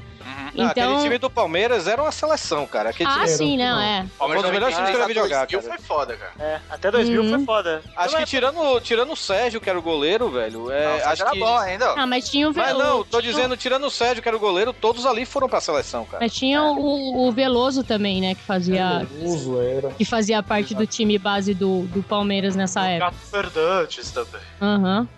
B: Não,
J: Então.
B: aquele time do Palmeiras era uma seleção, cara. Aquele
J: Ah,
B: time
J: sim, não, é.
B: Foi um dos melhores times que eu já vi jogar, cara.
K: foi foda, cara.
L: É, até 2000 foi foda.
B: Acho que tirando, tirando o Sérgio, que era o goleiro, velho. É,
K: Não,
B: acho
K: era
B: que...
K: bom ainda.
J: Ah, mas tinha o
B: Mas
J: Ve-
B: não, tô dizendo, tirando o Sérgio, que era o goleiro, todos ali foram pra seleção, cara.
J: Mas tinha o, o Veloso também, né? Que fazia,
N: Uso era.
J: que fazia parte do time base do, do Palmeiras nessa época.
K: Fernandes também.
J: Aham.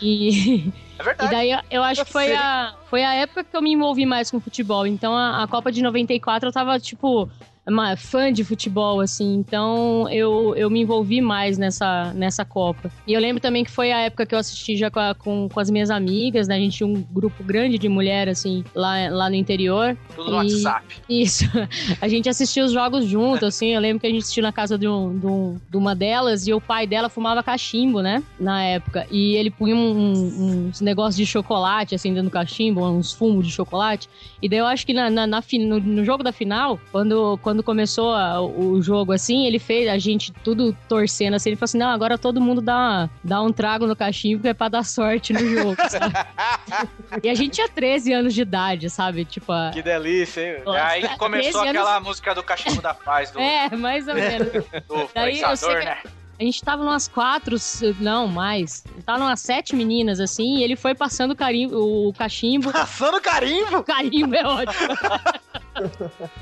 J: E.
K: verdade.
J: E daí eu- eu acho que foi
K: sei.
J: a, foi a época que eu me envolvi mais com futebol. Então a, a Copa de 94 eu tava, tipo, uma fã de futebol, assim. Então eu, eu me envolvi mais nessa, nessa Copa. E eu lembro também que foi a época que eu assisti já com, a- com, com as minhas amigas, né? A gente tinha um grupo grande de mulher, assim, lá, lá no interior.
K: Tudo no
J: E-
K: WhatsApp.
J: Isso. A gente assistia os jogos junto, assim. Eu lembro que a gente assistiu na casa de, um, de, um- de uma delas e o pai dela fumava cachimbo, né? Na época. E ele punha um- um- uns negócios de chocolate, assim, dentro do cachimbo, uns fumos de chocolate. E daí eu acho que na, na- na no, no jogo da final, quando, quando começou a- o jogo, assim, ele fez a gente tudo torcendo, assim. Ele falou assim: não, agora todo mundo dá, dá um trago no cachimbo que é pra dar sorte no jogo, sabe? E a gente tinha 13 anos de idade, sabe? Tipo, a...
B: Que delícia, hein?
J: Nossa,
K: Aí
J: 13
K: começou
J: anos-
K: aquela música do Cachimbo da Paz, do,
J: É, mais ou menos.
K: do
J: Daí
K: pensador, né?
J: a gente tava umas quatro, não, mais. Tava umas sete meninas, assim, e ele foi passando o, carimbo, o cachimbo.
L: Passando carimbo?
J: Carimbo é ótimo.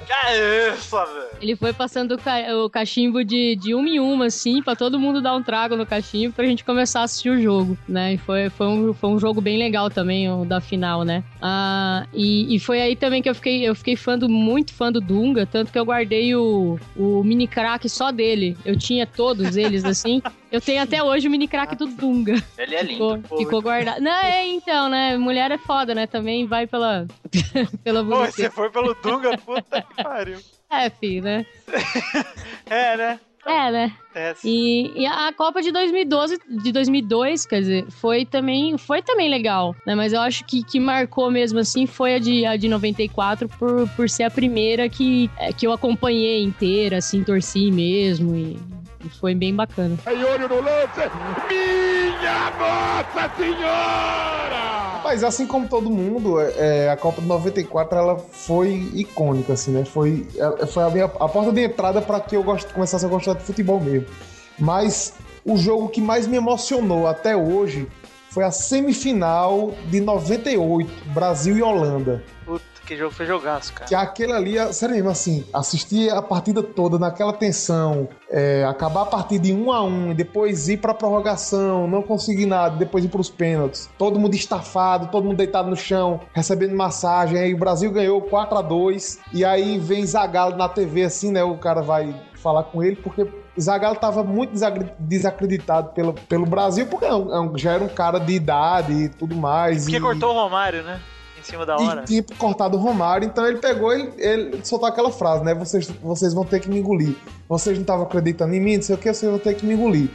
K: Que isso, velho.
J: Ele foi passando o, ca- o cachimbo de, de uma em uma, assim, pra todo mundo dar um trago no cachimbo pra gente começar a assistir o jogo, né? E foi, foi, um, foi um jogo bem legal também, o da final, né? Ah, e, e foi aí também que eu fiquei, eu fiquei fã do, muito fã do Dunga, tanto que eu guardei o, o mini crack só dele. Eu tinha todos eles, assim. Eu tenho até hoje o mini crack do Dunga.
K: Ele é
J: Ficou,
K: lindo.
J: ficou guardado. Não, é, então, né? Mulher é foda, né? Também vai pela, pela
L: Pô, você foi pelo Dunga, puta que pariu.
J: É, filho, né?
L: É, né?
J: É, né? E, e a Copa de 2012, de 2002, quer dizer, foi também, foi também legal, né? Mas eu acho que que marcou mesmo assim foi a de, a de 94 por, por ser a primeira que, é, que eu acompanhei inteira, assim, torci mesmo e, e foi bem bacana.
P: Aí olho no lance. Minha Nossa Senhora!
N: Mas assim como todo mundo, é, a Copa de 94 ela foi icônica, assim, né? Foi, é, foi a, minha, a porta de entrada para que eu gost, começasse a gostar de futebol mesmo. Mas o jogo que mais me emocionou até hoje foi a semifinal de 98, Brasil e Holanda.
L: Puta, que jogo foi jogaço, cara.
N: Que aquele ali, sério mesmo, assim, assistir a partida toda naquela tensão, é, acabar a partida de um a um, depois ir pra prorrogação, não conseguir nada, depois ir pros pênaltis, todo mundo estafado, todo mundo deitado no chão, recebendo massagem, aí o Brasil ganhou 4 a 2 e aí vem Zagallo na TV assim, né, o cara vai falar com ele, porque Zagallo tava muito desacreditado pelo, pelo Brasil, porque é é já era um cara de idade e tudo mais.
L: Porque
N: e...
L: cortou o Romário, né? Em cima da hora.
N: E tinha cortado o Romário, então ele pegou, ele, ele soltou aquela frase, né? Vocês, vocês vão ter que me engolir. Vocês não estavam acreditando em mim, não sei o que, vocês vão ter que me engolir.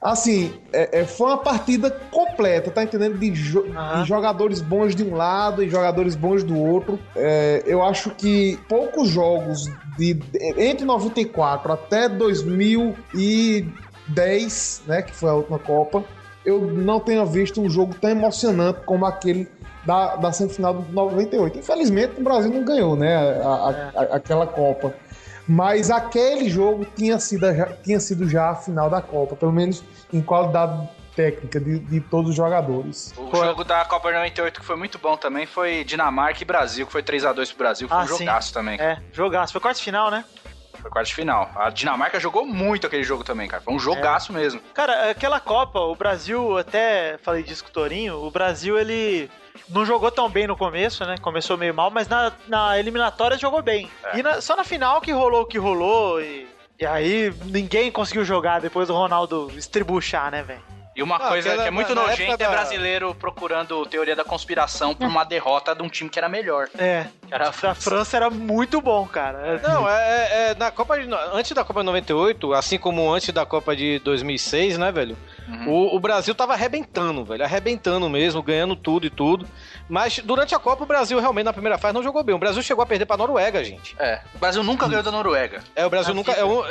N: Assim, é- é, foi uma partida completa, tá entendendo? De, jo- de jogadores bons de um lado e jogadores bons do outro. É, eu acho que poucos jogos de, de- entre 94 até 2010, né? Que foi a última Copa, eu não tenho visto um jogo tão emocionante como aquele da, da semifinal de 98. Infelizmente, o Brasil não ganhou, né? a- a- a- aquela Copa. Mas aquele jogo tinha sido, já, tinha sido já a final da Copa, pelo menos em qualidade técnica de, de todos os jogadores.
K: O jogo da Copa 98 que foi muito bom também foi Dinamarca e Brasil, que foi 3x2 pro Brasil. Foi
L: Ah,
K: um
L: sim.
K: jogaço também.
L: É, jogaço. Foi quarto final, né?
K: Foi quarto de final. A Dinamarca jogou muito aquele jogo também, cara. Foi um jogaço mesmo.
L: Cara, aquela Copa, o Brasil, até falei disso com o Torinho, o Brasil, ele não jogou tão bem no começo, né? Começou meio mal, mas na, na eliminatória jogou bem.
K: É.
L: E na- só na final que rolou o que rolou e... E aí, ninguém conseguiu jogar depois do Ronaldo estribuchar, né, velho?
K: E uma
L: Ah,
K: coisa
L: aquela-
K: que é muito
L: na
K: nojenta é
L: da-
K: brasileiro procurando teoria da conspiração por uma derrota de um time que era melhor.
L: É.
K: Era
L: A França era muito bom, cara.
B: Não, é, é- é na Copa de, antes da Copa de 98, assim como antes da Copa de 2006, né, velho? O, o Brasil tava arrebentando, velho, arrebentando mesmo, ganhando tudo e tudo. Mas durante a Copa o Brasil realmente na primeira fase não jogou bem. O Brasil chegou a perder pra Noruega, gente.
K: É, o Brasil nunca ganhou da Noruega.
B: É, o Brasil
K: Na
B: nunca é, um-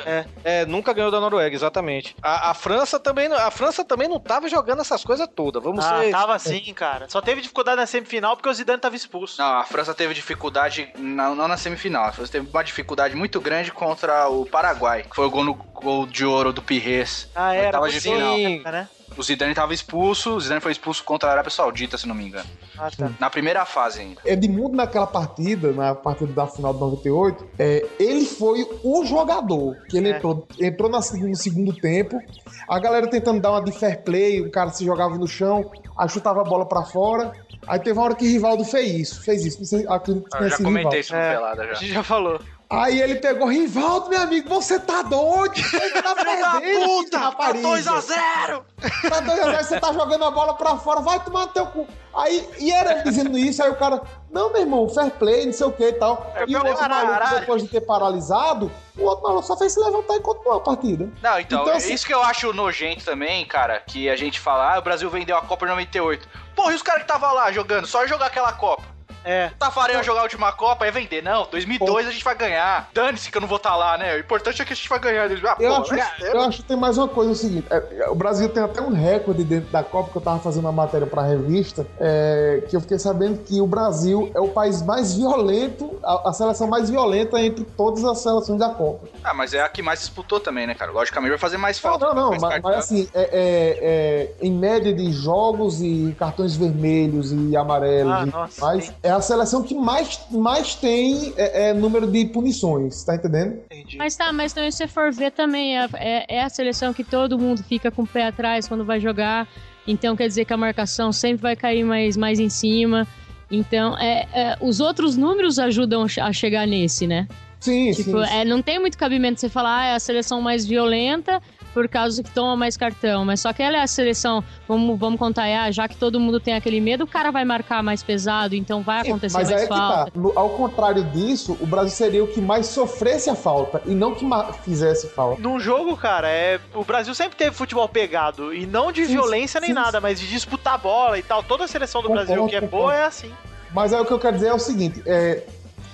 B: é, nunca ganhou da Noruega, exatamente. A, a França também, não- a França também não tava jogando essas coisas todas. Vamos
L: Ah,
B: ser
L: tava sim, cara. Só teve dificuldade na semifinal porque o Zidane tava expulso.
K: Não, a França teve dificuldade, na- não na semifinal, a França teve uma dificuldade muito grande contra o Paraguai, que foi o gol, no, gol de ouro do Pires.
L: Ah, era.
K: Tava de
L: sim,
K: final.
L: Né?
K: O Zidane tava expulso, o Zidane foi expulso contra a Arábia Saudita, se não me engano.
L: Ah, tá.
K: Na primeira fase ainda.
N: Edmundo naquela partida, na partida da final de 98, é, ele foi o jogador que ele
L: É.
N: entrou, entrou na no segundo tempo, a galera tentando dar uma de fair play, o cara se jogava no chão, aí chutava a bola pra fora, aí teve uma hora que Rivaldo fez isso, fez isso, não sei, acredito que
K: Ah, já comentei
N: Rivaldo.
K: isso no
L: É,
K: Pelada
L: A
K: já.
L: gente já falou.
N: Aí ele pegou, Rivaldo, meu amigo, você tá doido? Você tá perdendo,
L: puta,
N: rapariga.
L: tá 2x0!
N: Tá doido, agora você tá jogando a bola pra fora, vai tomar no teu cu. Aí, e era ele dizendo isso, aí o cara, não, meu irmão, fair play, não sei o que e tal.
L: É
N: e o outro maluco,
L: caralho.
N: depois de ter paralisado, o outro maluco só fez se levantar e continuar a partida.
K: Não, então,
N: Então,
K: é
N: assim-
K: isso que eu acho nojento também, cara, que a gente fala, ah, o Brasil vendeu a Copa em 98. Porra, e os caras que tava lá jogando, só jogar aquela Copa?
L: É.
K: O Tafarel jogar a última Copa é vender. Não, 2002 a gente vai ganhar. Dane-se que eu não vou estar lá, né? O importante é que a gente vai ganhar. Ah,
N: Eu
K: pô,
N: acho,
K: é,
N: eu acho que tem mais uma coisa, é o seguinte, é, o Brasil tem até um recorde dentro da Copa, que eu tava fazendo uma matéria pra revista, é, que eu fiquei sabendo que o Brasil é o país mais violento, a, a seleção mais violenta entre todas as seleções da Copa.
K: Ah, mas é a que mais disputou também, né, cara? Logicamente vai fazer mais falta.
N: Não, não, mas, mas assim, é, é- é, em média de jogos e cartões vermelhos e amarelos
L: Ah,
N: e
L: nossa,
N: mais. É a seleção que mais, mais tem é, é, número de punições, tá entendendo?
L: Entendi.
J: Mas tá, mas também se você for ver também, é, é- é a seleção que todo mundo fica com o pé atrás quando vai jogar. Então quer dizer que a marcação sempre vai cair mais, mais em cima. Então, é, é, os outros números ajudam a che- a chegar nesse, né?
N: Sim,
J: Tipo,
N: sim.
J: é, não tem muito cabimento você falar, ah, é a seleção mais violenta por causa que toma mais cartão. Mas só que ela é a seleção, vamos, vamos contar, ah, já que todo mundo tem aquele medo, o cara vai marcar mais pesado, então vai acontecer
N: Mas aí
J: mais
N: é que
J: falta.
N: tá. No- ao contrário disso, o Brasil seria o que mais sofresse a falta e não que fizesse falta.
L: Num jogo, cara, é, o Brasil sempre teve futebol pegado. E não de
N: Sim,
L: violência nem
N: sim,
L: nada, mas de disputar bola e tal. Toda a seleção do
N: Concordo,
L: Brasil que é
N: concordo.
L: boa é assim.
N: Mas aí o que eu quero dizer é o seguinte: é,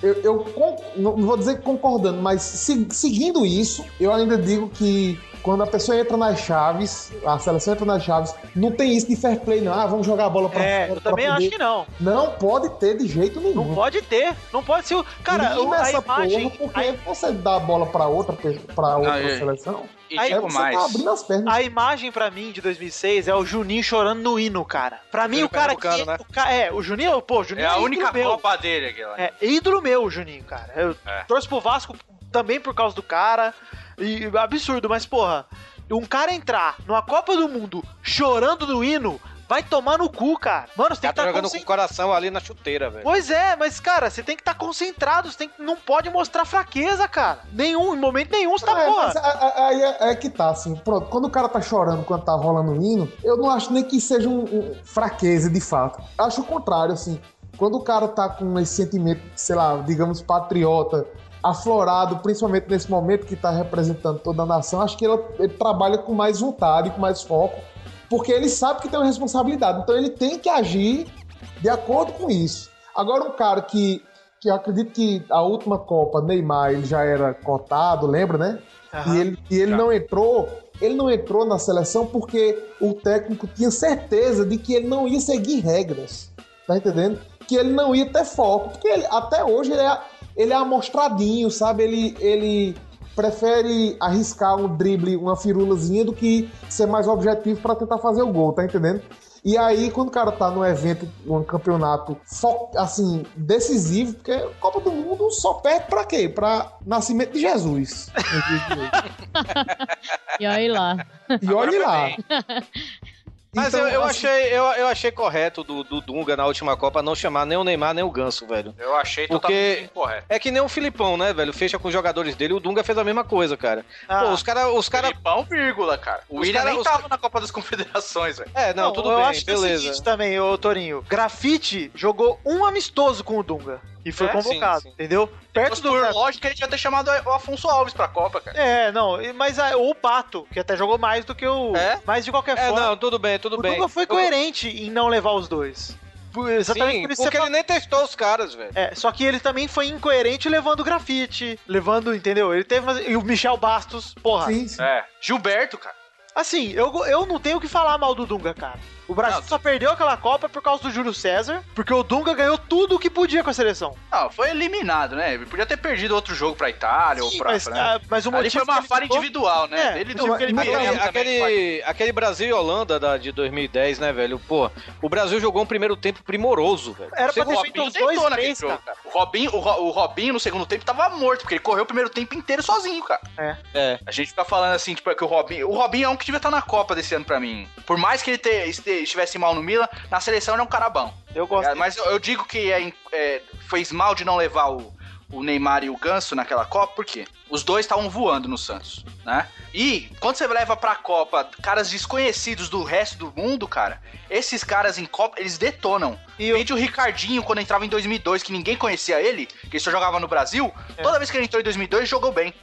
N: eu, eu não vou dizer que concordando, mas se- seguindo isso, eu ainda digo que quando a pessoa entra nas chaves, a seleção entra nas chaves, não tem isso de fair play, não. Ah, vamos jogar a bola pra
L: É,
N: fora
L: eu também
N: poder-
L: acho que não.
N: Não pode ter de jeito nenhum.
L: Não pode ter. Não pode ser. o- Cara,
N: Limpa
L: o- a
N: essa
L: imagem.
N: porra, porque você dá a bola pra outra, pra outra
K: e-
N: seleção.
K: E
L: Aí
K: digo
N: você
K: mais.
N: tá abrindo as pernas.
L: A imagem pra mim de 2006 é o Juninho chorando no hino, cara. Pra mim,
B: Juninho
L: o cara que.
B: Né?
L: o ca- é, o Juninho, pô, o Juninho
K: É a
L: ídolo
K: única
L: meu.
K: Copa dele, aquela.
L: É, ídolo meu, o Juninho, cara. Eu
K: É.
L: torço pro Vasco também por causa do cara. E absurdo, mas porra, um cara entrar numa Copa do Mundo chorando no hino, vai tomar no cu, cara. Mano, você tem
B: Tá
L: que estar
B: jogando com o coração ali na chuteira, velho.
L: Pois é, mas cara, você tem que estar concentrado, você tem que- não pode mostrar fraqueza, cara. Nenhum, em momento nenhum você tá,
N: É,
L: porra.
N: aí é, é que tá, assim, pronto. Quando o cara tá chorando quando tá rolando o hino, eu não acho nem que seja um, um fraqueza de fato. Acho o contrário, assim. Quando o cara tá com esse sentimento, sei lá, digamos, patriota, aflorado, principalmente nesse momento que tá representando toda a nação, acho que ele, ele trabalha com mais vontade, com mais foco, porque ele sabe que tem uma responsabilidade. Então ele tem que agir de acordo com isso. Agora, um cara que, que eu acredito que a última Copa, Neymar, ele já era cotado, lembra, né?
L: Aham.
N: E ele, e ele não entrou, ele não entrou na seleção porque o técnico tinha certeza de que ele não ia seguir regras. Tá entendendo? Que ele não ia ter foco. Porque ele- até hoje ele é, ele é amostradinho, sabe? Ele, ele prefere arriscar um drible, uma firulazinha, do que ser mais objetivo para tentar fazer o gol, tá entendendo? E aí, quando o cara tá num evento, num campeonato fo- assim, decisivo, porque Copa do Mundo só perde pra quê? Pra nascimento de Jesus.
J: E olha lá.
N: E olhe lá.
B: Mas
N: Então,
B: eu, eu
N: assim-
B: achei, eu, eu achei correto do, do Dunga na última Copa não chamar nem o Neymar nem o Ganso, velho.
K: Eu achei
B: Porque-
K: totalmente incorreto.
B: É que nem o Filipão, né, velho? Fecha com os jogadores dele, o Dunga fez a mesma coisa, cara.
L: Ah.
B: Pô, os caras. Os cara...
K: Filipão, vírgula, cara. O
B: Os
K: William
B: cara-
K: nem
B: os
K: tava na Copa das Confederações, velho.
B: É, não, tudo
L: eu
B: bem,
L: acho que é o
B: beleza.
L: seguinte também, ô Torinho. Grafite jogou um amistoso com o Dunga. E foi
K: É,
L: convocado,
B: sim, sim.
L: entendeu? Perto do.
K: Por lógica, a gente ia ter chamado o Afonso Alves pra Copa, cara.
L: É, não, mas a- o Pato, que até jogou mais do que o.
B: É?
L: Mas de qualquer
B: É,
L: forma.
B: não, tudo bem, tudo
L: o
B: bem.
L: Dunga foi
B: Eu-
L: coerente em não levar os dois. Exatamente
B: Sim,
L: por isso
B: porque
L: você
B: ele nem testou os caras, velho.
L: É, só que ele também foi incoerente levando grafite, levando, entendeu? Ele teve. E o Michel Bastos, porra.
N: Sim, sim.
K: É. Gilberto, cara.
L: Assim, eu, eu não tenho o que falar mal do Dunga, cara. O Brasil só perdeu aquela Copa por causa do Júlio César, porque o Dunga ganhou tudo o que podia com a seleção.
K: Não, foi eliminado, né? Ele podia ter perdido outro jogo pra Itália ou pra
L: mas,
K: França.
L: ah, mas o
K: Ali
L: motivo
K: foi uma falha individual, né?
L: É,
K: ele ele
L: mas-
K: perdeu
B: Aquele,
K: também.
B: aquele, aquele Brasil e Holanda da, de 2010, né, velho? Pô, o Brasil jogou um primeiro tempo primoroso, velho.
L: Era pra ter feito uns dois, três,
K: jogo,
L: cara.
K: O Robinho, o, o Robinho no segundo tempo tava morto, porque ele correu o primeiro tempo inteiro sozinho, cara.
L: É.
B: É.
K: A gente fica falando assim, tipo, que o Robinho. O Robinho é um que devia estar na Copa desse ano pra mim. Por mais que ele te- este- estivesse mal no Milan, na seleção ele é um cara bom.
L: Eu gosto.
K: É, mas eu, eu digo que é, é, fez mal de não levar o, o Neymar e o Ganso naquela Copa, por quê? Os dois estavam voando no Santos, né? E quando você leva pra Copa caras desconhecidos do resto do mundo, cara, esses caras em Copa, eles detonam. E o o Ricardinho, quando entrava em 2002, que ninguém conhecia ele, que ele só jogava no Brasil, toda vez que ele entrou em 2002, ele jogou bem.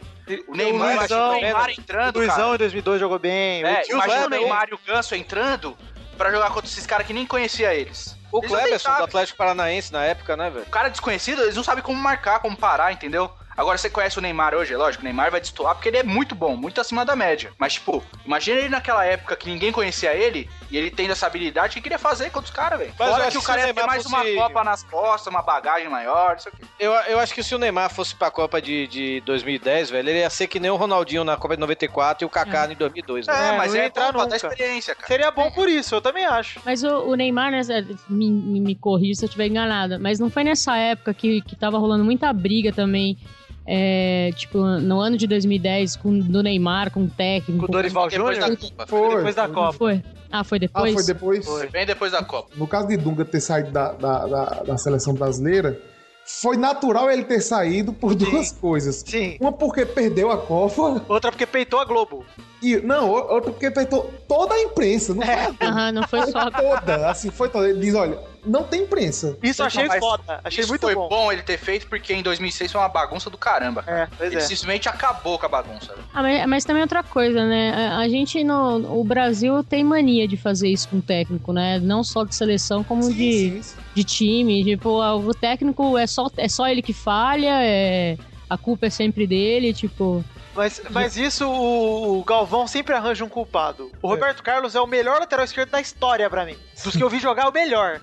K: O Neymar,
L: o Luizão,
K: o Neymar entrando,
L: o Luizão
K: cara.
L: em 2002 jogou bem.
K: É,
L: o
K: imagina o Neymar e o Ganso entrando pra jogar contra esses caras que nem conhecia eles.
B: O
K: Eles deitaram.
B: do Atlético Paranaense na época, né, velho?
K: O cara desconhecido, eles não sabem como marcar, como parar, entendeu? Agora você conhece o Neymar hoje, é lógico, o Neymar vai destoar porque ele é muito bom, muito acima da média. Mas, tipo, imagina ele naquela época que ninguém conhecia ele e ele tendo essa habilidade, o que ele queria fazer contra os caras, velho?
B: Mas
K: Fora que o cara ia ter mais uma
B: fosse-
K: Copa nas costas, uma bagagem maior, não sei o quê.
B: Eu, eu acho que se o Neymar fosse pra Copa de, de 2010, velho, ele ia ser que nem o Ronaldinho na Copa de 94 e o Kaká em 2002,
K: É,
B: né?
K: mas
L: não ia
K: é
L: entrar nunca.
K: experiência, cara.
L: Seria bom por isso, eu também acho.
J: Mas o, o Neymar, né, me, me, me corrija se eu estiver enganada, mas não foi nessa época que, que tava rolando muita briga também, é, tipo, no ano de 2010, com, do Neymar, com o técnico.
L: Com o Dorival
K: Depois
L: Júnior?
K: da Copa.
N: Foi.
L: Depois da Copa.
J: Foi? Ah, foi
N: Ah,
J: depois?
N: foi depois?
K: Foi bem depois da Copa.
N: No caso de Dunga ter saído da, da, da, da seleção brasileira, foi natural ele ter saído por duas coisas.
L: Sim.
N: Uma porque perdeu a Copa.
L: Outra porque peitou a Globo.
N: E, não, outra porque peitou toda a imprensa. Não foi
J: Aham, não foi só.
N: toda. Assim, foi toda. Ele diz: olha, não tem imprensa.
L: Isso eu achei
K: Mas
L: foda. Achei
K: Isso
L: muito
K: foi
L: bom.
K: bom. ele ter feito porque em 2006 foi uma bagunça do caramba.
L: É, pois
K: Ele
L: é.
K: simplesmente acabou com a bagunça. velho.
J: Ah, mas, mas também outra coisa, né? A, a gente no o Brasil tem mania de fazer isso com o técnico, né? Não só de seleção, como de, de time. Tipo, ah, o técnico é só, é só ele que falha, é, a culpa é sempre dele, tipo.
L: Mas, mas isso o, Galvão sempre arranja um culpado. O Roberto Carlos é o melhor lateral esquerdo da história pra mim. Dos que eu vi jogar, é o melhor.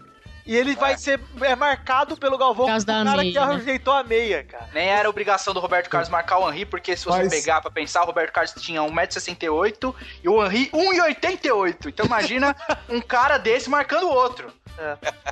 L: E ele vai ser é marcado pelo Galvão
J: Por
L: cara
J: meia,
L: que
J: né?
L: ajeitou a meia, cara.
K: Nem era obrigação do Roberto Carlos marcar o Henry, porque se você
N: Mas-
K: pegar pra pensar, o Roberto Carlos tinha 1,68m e o Henry 1,88m. Então imagina um cara desse marcando o outro.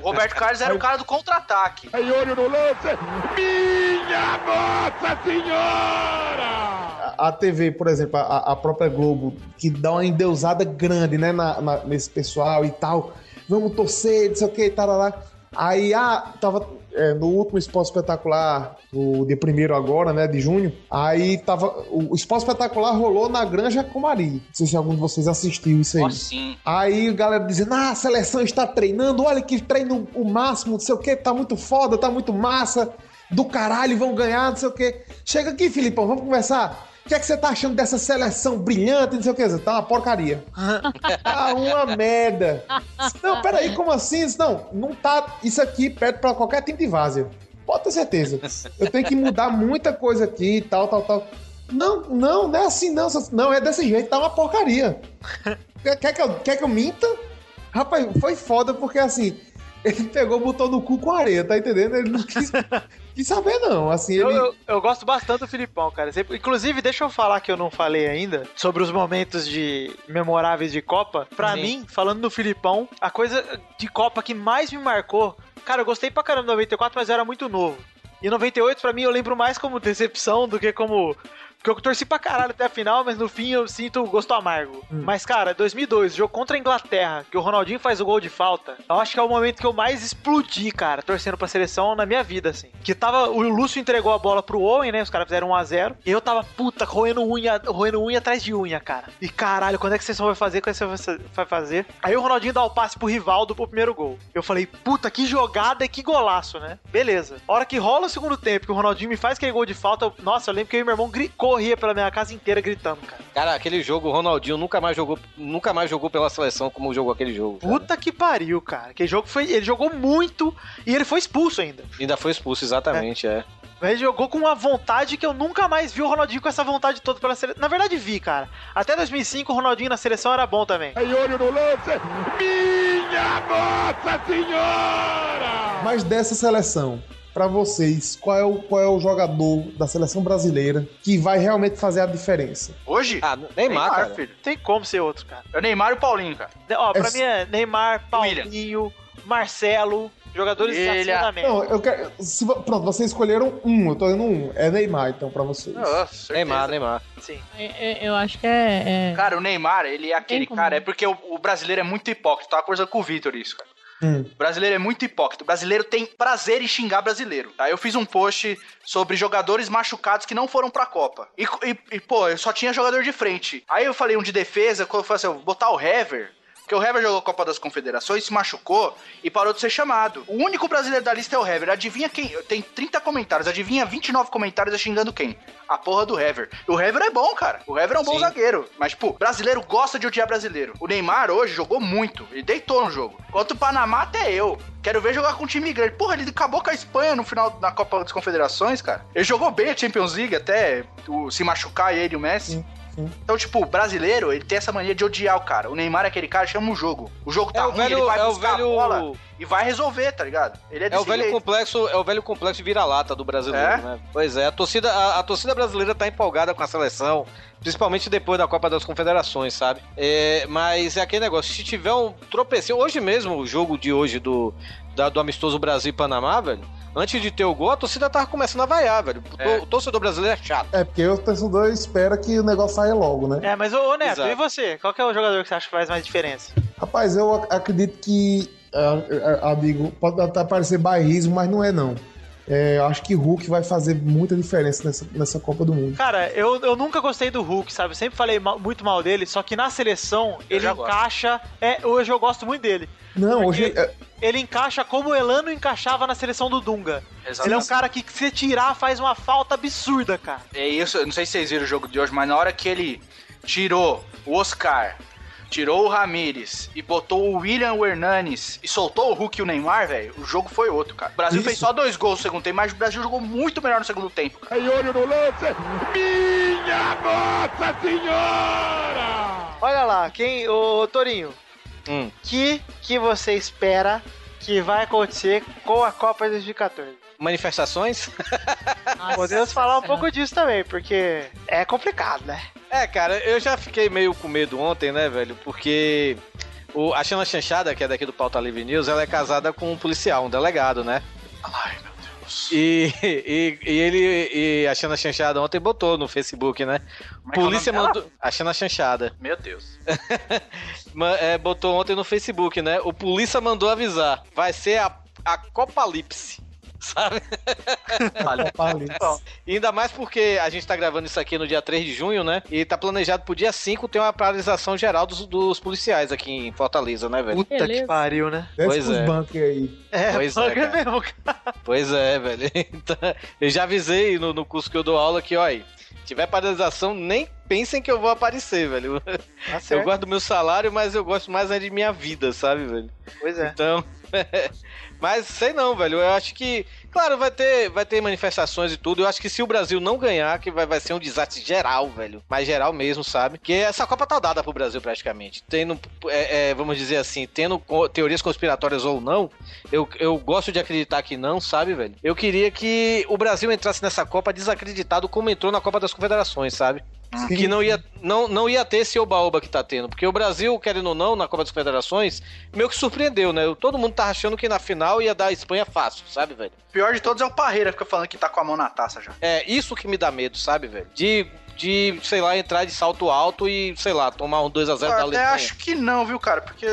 K: O Roberto Carlos era o cara do contra-ataque.
P: Aí olho no lance. Minha Nossa Senhora!
N: A, a TV, por exemplo, a, a própria Globo, que dá uma endeusada grande, né, na, na- nesse pessoal e tal. Vamos torcer, não sei o que, tarará. Aí, ah, tava é, no último Esporte Espetacular, o de primeiro agora, né, de junho. Aí tava. O, o Esporte Espetacular rolou na Granja Comari. Não sei se algum de vocês assistiu isso aí.
K: Ó, sim.
N: Aí a galera dizendo, ah, a seleção está treinando, olha que treino o máximo, não sei o que, tá muito foda, tá muito massa, do caralho, vão ganhar, não sei o que. Chega aqui, Filipão, vamos conversar. O que é que você tá achando dessa seleção brilhante, não sei o que? Tá uma porcaria. tá uma merda. Não, peraí, como assim? Não, não tá. Isso aqui pede pra qualquer time de várzea. Pode ter certeza. Eu tenho que mudar muita coisa aqui, tal, tal, tal. Não, não, não é assim, não. Não, é desse jeito, tá uma porcaria. Quer que, eu, quer que eu minta? Rapaz, foi foda porque assim, ele pegou, botou no cu com areia, tá entendendo? Ele não quis, quis saber, não. Assim,
L: Eu,
N: ele.
L: eu, eu gosto bastante do Filipão, cara. Inclusive, deixa eu falar que eu não falei ainda sobre os momentos de memoráveis de Copa. Pra
B: Sim.
L: mim, falando do Filipão, a coisa de Copa que mais me marcou. Cara, eu gostei pra caramba do 94, mas eu era muito novo. E 98, pra mim, eu lembro mais como decepção do que como. Porque eu torci pra caralho até a final, mas no fim eu sinto gosto amargo. Mas, cara, 2002, jogo contra a Inglaterra, que o Ronaldinho faz o gol de falta, eu acho que é o momento que eu mais explodi, cara, torcendo pra seleção na minha vida, assim. Que tava. O Lúcio entregou a bola pro Owen, né? Os caras fizeram 1x0. E eu tava, puta, roendo unha, roendo unha atrás de unha, cara. E caralho, quando é que a seleção vai fazer? Quando é que seleção vai fazer? Aí o Ronaldinho dá o passe pro Rivaldo pro primeiro gol. Eu falei, puta, que jogada e que golaço, né? Beleza. A hora que rola o segundo tempo, que o Ronaldinho me faz aquele gol de falta, eu- nossa, eu lembro que eu e meu irmão gri- corria pela minha casa inteira gritando, cara.
B: Cara, aquele jogo, o Ronaldinho nunca mais jogou, nunca mais jogou pela seleção como jogou aquele jogo. cara.
L: Puta que pariu, cara. Aquele jogo foi. Ele jogou muito e ele foi expulso ainda.
B: Ainda foi expulso, exatamente, é.
L: Mas ele jogou com uma vontade que eu nunca mais vi o Ronaldinho com essa vontade toda pela seleção. Na verdade, vi, cara. Até 2005 o Ronaldinho na seleção era bom também.
P: Aí olho no lance. Minha Nossa Senhora!
N: Mas dessa seleção, pra vocês, qual é, o, qual é o jogador da seleção brasileira que vai realmente fazer a diferença?
K: Hoje?
B: Ah, Neymar, cara.
K: filho.
L: Tem como ser outro, cara.
K: É o Neymar e o Paulinho, cara.
L: Ó, pra
N: É-
L: mim é Neymar, Paulinho, Marcelo, jogadores
K: Ele-
L: média.
N: Não, eu quero. Se, pronto, vocês escolheram um, eu tô dando um. É Neymar, então, pra vocês.
B: Neymar, Neymar.
L: Sim.
J: É- é- Eu acho que é. é-
K: Cara, o Neymar, ele é aquele cara, é porque o, o brasileiro é muito hipócrita. Tava conversando com o Vitor isso, cara.
N: Hum.
K: O brasileiro é muito hipócrita. O brasileiro tem prazer em xingar brasileiro. Tá? Eu fiz um post sobre jogadores machucados que não foram pra Copa. E, e- e, pô, eu só tinha jogador de frente. Aí eu falei um de defesa, quando eu falei assim, eu vou botar o Hever. Porque o Hever jogou a Copa das Confederações, se machucou e parou de ser chamado. O único brasileiro da lista é o Hever. Adivinha quem? Tem 30 comentários. Adivinha 29 comentários xingando quem? A porra do Hever. O Hever é bom, cara. O Hever é um bom
B: Sim.
K: zagueiro. Mas, tipo, brasileiro gosta de odiar brasileiro. O Neymar hoje jogou muito. Ele deitou no jogo. Enquanto o Panamá, até eu. Quero ver jogar com um time grande. Porra, ele acabou com a Espanha no final da Copa das Confederações, cara. Ele jogou bem a Champions League até o- se machucar ele e o Messi. Então, tipo, o brasileiro, ele tem essa mania de odiar o cara. O Neymar é aquele cara chama o jogo. O jogo tá
B: É o
K: ruim,
B: velho-
K: ele vai
B: é
K: buscar
B: velho-
K: a bola e vai resolver, tá ligado? Ele é
B: É o velho
K: jeito.
B: complexo, é o velho complexo vira-lata do brasileiro,
K: É?
B: né? Pois é, a torcida, a, a torcida brasileira tá empolgada com a seleção, principalmente depois da Copa das Confederações, sabe? É, mas é aquele negócio, se tiver um tropecinho, hoje mesmo, o jogo de hoje do, da- do amistoso Brasil e Panamá, velho, antes de ter o gol, a torcida tava começando a vaiar, velho. O, to- o torcedor brasileiro é chato.
N: É, porque o torcedor espera que o negócio saia logo, né?
L: É, mas ô, ô Neto,
B: Exato.
L: e você? Qual que é o jogador que você acha que faz mais diferença?
N: Rapaz, eu ac- acredito que. digo, pode até parecer bairrismo, mas não é não. É, eu acho que Hulk vai fazer muita diferença nessa, nessa Copa do Mundo.
L: Cara, eu, eu nunca gostei do Hulk, sabe? Eu sempre falei mal- muito mal dele, só que na seleção ele
K: já gosto.
L: encaixa. É, hoje eu gosto muito dele.
N: Não,
L: Porque
N: hoje.
L: Ele encaixa como o Elano encaixava na seleção do Dunga.
K: Exatamente.
L: Ele é um cara que, se tirar, faz uma falta absurda, cara.
K: É isso, eu não sei se vocês viram o jogo de hoje, mas na hora que ele tirou o Oscar, tirou o Ramires e botou o William Hernanes e soltou o Hulk e o Neymar, velho, o jogo foi outro, cara. O Brasil
N: Isso.
K: fez só dois gols no segundo tempo, mas o Brasil jogou muito melhor no segundo tempo, cara.
P: Aí olho no lance. Minha Nossa Senhora!
L: Olha lá, quem. Ô, Torinho,
B: Hum.
L: que que você espera que vai acontecer com a Copa de 2014?
B: Manifestações?
L: Podemos falar um pouco disso também, porque é complicado, né?
B: É, cara, eu já fiquei meio com medo ontem, né, velho? Porque o, a Xana Chanchada, que é daqui do Pauta Livre News, ela é casada com um policial, um delegado, né?
K: Ai, meu Deus.
B: E, e, e ele e a Xana Chanchada ontem botou no Facebook, né?
K: Como é é
B: Polícia
K: dela?
B: mandou. A Xana Chanchada.
K: Meu Deus.
B: É, botou ontem no Facebook, né? O polícia mandou avisar. Vai ser a, a Copalipse. Sabe?
N: Apocalipse.
B: E ainda mais porque a gente tá gravando isso aqui no dia 3 de junho, né? E tá planejado pro dia 5 ter uma paralisação geral dos, dos policiais aqui em Fortaleza, né, velho?
L: Puta
J: Beleza.
L: que pariu, né?
N: Desce
B: Pois é.
N: bancos aí.
L: É,
B: Pois é,
L: banca
B: cara.
L: mesmo, cara.
B: Pois é, velho. Então, eu já avisei no, no curso que eu dou aula que, ó, aí, tiver paralisação, nem pensem que eu vou aparecer, velho.
L: Tá
B: Eu gosto do meu salário, mas eu gosto mais de minha vida, sabe, velho?
L: Pois é.
B: Então, mas sei não, velho. Eu acho que, claro, vai ter, vai ter manifestações e tudo. Eu acho que se o Brasil não ganhar, que vai, vai ser um desastre geral, velho. Mas geral mesmo, sabe? Que essa Copa tá dada pro Brasil praticamente. Tendo, é, é, vamos dizer assim, tendo teorias conspiratórias ou não, eu, eu gosto de acreditar que não, sabe, velho? Eu queria que o Brasil entrasse nessa Copa desacreditado como entrou na Copa das Confederações, sabe? Que não ia, não, não ia ter esse oba-oba que tá tendo. Porque o Brasil, querendo ou não, na Copa das Confederações, meio que surpreendeu, né? Todo mundo tá achando que na final ia dar a Espanha fácil, sabe, velho?
K: O pior de todos é o Parreira, fica falando que tá com a mão na taça já.
B: É isso que me dá medo, sabe, velho? De, de sei lá, entrar de salto alto e, sei lá, tomar um 2x0
K: Eu
B: da
K: até
B: Alemanha.
K: acho que não, viu, cara? Porque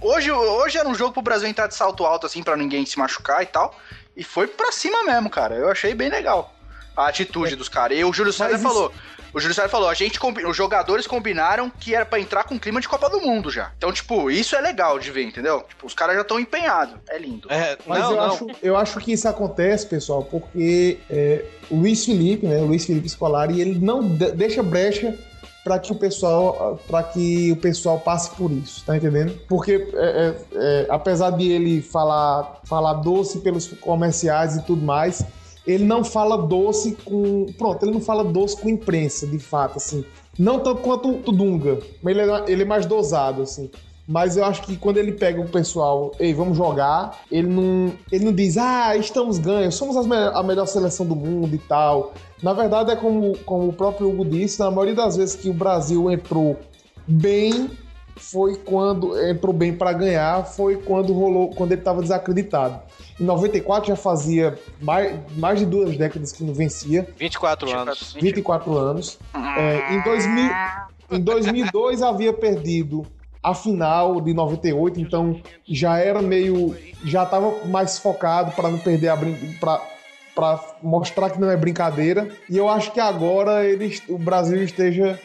K: hoje, hoje era um jogo pro Brasil entrar de salto alto, assim, pra ninguém se machucar e tal. E foi pra cima mesmo, cara. Eu achei bem legal a atitude dos caras. E o Júlio César
N: isso-
K: falou. O Júlio César falou, a gente combi- os jogadores combinaram que era pra entrar com clima de Copa do Mundo já. Então, tipo, isso é legal de ver, entendeu? Tipo, os caras já estão empenhados. É lindo.
B: É,
N: Mas
B: não,
N: eu,
B: não.
N: Acho, eu acho que isso acontece, pessoal, porque é, o Luiz Felipe, né, o Luiz Felipe Scolari, ele não de- deixa brecha para que o pessoal para que o pessoal passe por isso, tá entendendo? Porque é, é, é, apesar de ele falar falar doce pelos comerciais e tudo mais, ele não fala doce com pronto, ele não fala doce com imprensa, de fato, assim. Não tanto quanto o Dunga, mas ele é, ele é mais dosado, assim. Mas eu acho que quando ele pega o pessoal, ei, vamos jogar, ele não, ele não diz, ah, estamos ganhos, somos as me- a melhor seleção do mundo e tal. Na verdade, é como, como o próprio Hugo disse, na maioria das vezes que o Brasil entrou bem, foi quando entrou bem para ganhar, foi quando rolou, quando ele estava desacreditado. Em 94 já fazia mais, mais de duas décadas que não vencia.
B: 24 anos.
N: 24 anos. É, em, 2000, em 2002 havia perdido a final de 98, então já era meio. Já estava mais focado para não perder a brincadeira. Para mostrar que não é brincadeira. E eu acho que agora ele, o Brasil esteja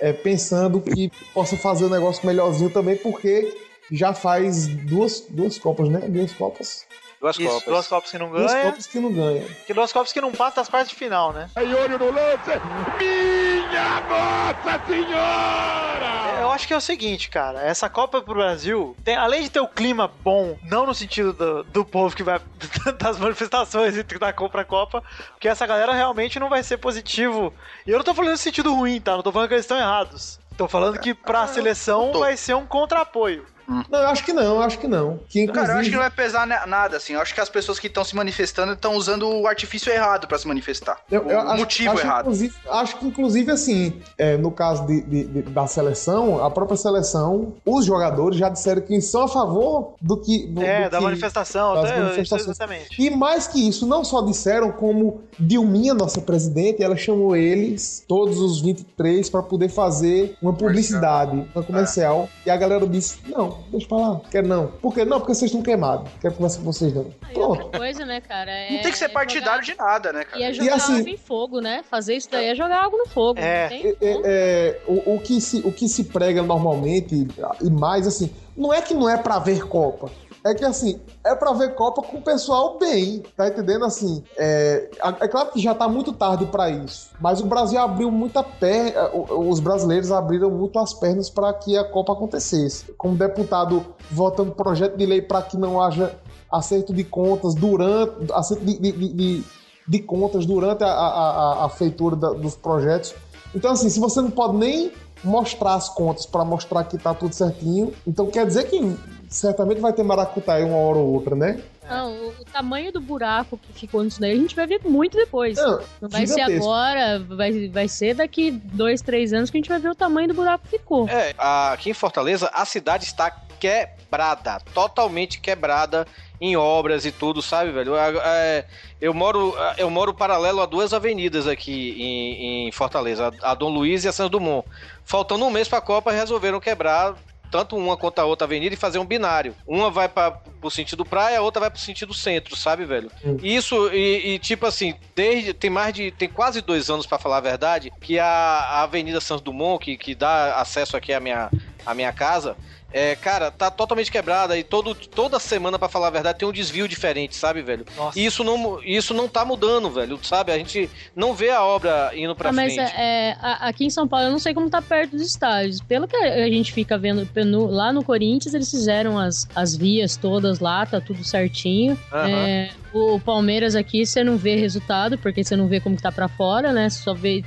N: é, pensando que possa fazer um negócio melhorzinho também, porque já faz duas, duas Copas, né? Duas Copas.
B: Duas
L: Isso,
B: Copas.
L: duas Copas que não
N: Duas
L: ganha.
N: Copas que não ganha.
L: Que duas Copas que não passam das quartas de final, né?
P: Aí olho no lance. Minha Nossa Senhora!
L: Eu acho que é o seguinte, cara. Essa Copa pro Brasil, tem, além de ter o clima bom, não no sentido do, do povo que vai das manifestações e da compra Copa, porque essa galera realmente não vai ser positivo. E eu não tô falando no sentido ruim, tá? Não tô falando que eles estão errados. Tô falando que pra seleção vai ser um contra-apoio.
N: Não, eu acho que não, eu acho que não. Que, inclusive,
K: Cara, eu acho que não vai pesar na- nada, assim. Eu acho que as pessoas que estão se manifestando estão usando o artifício errado pra se manifestar.
N: Eu, eu
K: o
N: acho,
K: motivo
N: acho,
K: errado.
N: Acho que, inclusive, assim, é, no caso de, de- de- da seleção, a própria seleção, os jogadores já disseram que são a favor do que. Do,
L: É,
N: do
L: da
N: que-
L: manifestação,
N: das
L: até-
N: manifestações.
L: exatamente.
N: E mais que isso, não só disseram, como Dilminha, nossa presidente, ela chamou eles, todos os 23, para poder fazer uma publicidade, uma comercial. E a galera disse: não, deixa pra lá, quero não. Por quê? Não, porque vocês estão queimados. Quero conversar com vocês, não.
J: E outra coisa, né, cara? É,
K: Não tem que ser partidário de nada, né, cara?
J: E é jogar
N: assim-
J: água em fogo, né? Fazer isso daí é jogar água no fogo.
N: É,
J: não tem?
N: é, é, o, o que se, o que se prega normalmente, e mais assim, não é que não é pra ver Copa. É que assim, é pra ver Copa com o pessoal bem, tá entendendo? Assim, é, é claro que já tá muito tarde pra isso, mas o Brasil abriu muita perna, os brasileiros abriram muito as pernas para que a Copa acontecesse. Como deputado votando projeto de lei para que não haja acerto de contas durante, acerto de, de- de- de- contas durante a, a, a- a feitura da- dos projetos. Então, assim, se você não pode nem mostrar as contas para mostrar que tá tudo certinho, então quer dizer que certamente vai ter maracutaia uma hora ou outra, né?
J: Não, o, tamanho do buraco que ficou nisso daí a gente vai ver muito depois.
N: Não,
J: Não, vai ser agora, vai, vai ser daqui dois, três anos que a gente vai ver o tamanho do buraco que ficou.
B: É, aqui em Fortaleza, a cidade está quebrada, totalmente quebrada em obras e tudo, sabe, velho? É, é, Eu moro, eu moro paralelo a duas avenidas aqui em, em Fortaleza, a Dom Luiz e a Santos Dumont. Faltando um mês para a Copa, resolveram quebrar tanto uma quanto a outra avenida e fazer um binário. Uma vai para o sentido praia, a outra vai pro sentido centro, sabe, velho? E Isso, e, e, tipo assim, desde tem mais de. tem quase dois anos, para falar a verdade, que a, a Avenida Santos Dumont, que, que dá acesso aqui à minha, à minha casa. É, cara, tá totalmente quebrada e todo, toda semana, pra falar a verdade, tem um desvio diferente, sabe, velho? E isso não, isso não tá mudando, velho, sabe? A gente não vê a obra indo pra
J: Ah, mas
B: frente.
J: é, é, a- aqui em São Paulo eu não sei como tá perto dos estádios. Pelo que a gente fica vendo no- lá no Corinthians, eles fizeram as, as vias todas lá, tá tudo certinho.
B: Aham.
J: É, o, o Palmeiras aqui você não vê resultado, porque você não vê como que tá pra fora, né? Você só vê.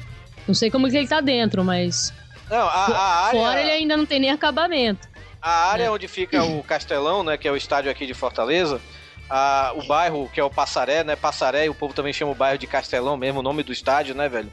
J: Não sei como que ele tá dentro, mas.
B: Não, a, a área.
J: Fora ele ainda não tem nem acabamento.
B: A área onde fica o Castelão, né, que é o estádio aqui de Fortaleza, a- o bairro que é o Passaré, né, Passaré, e o povo também chama o bairro de Castelão mesmo, o nome do estádio, né, velho?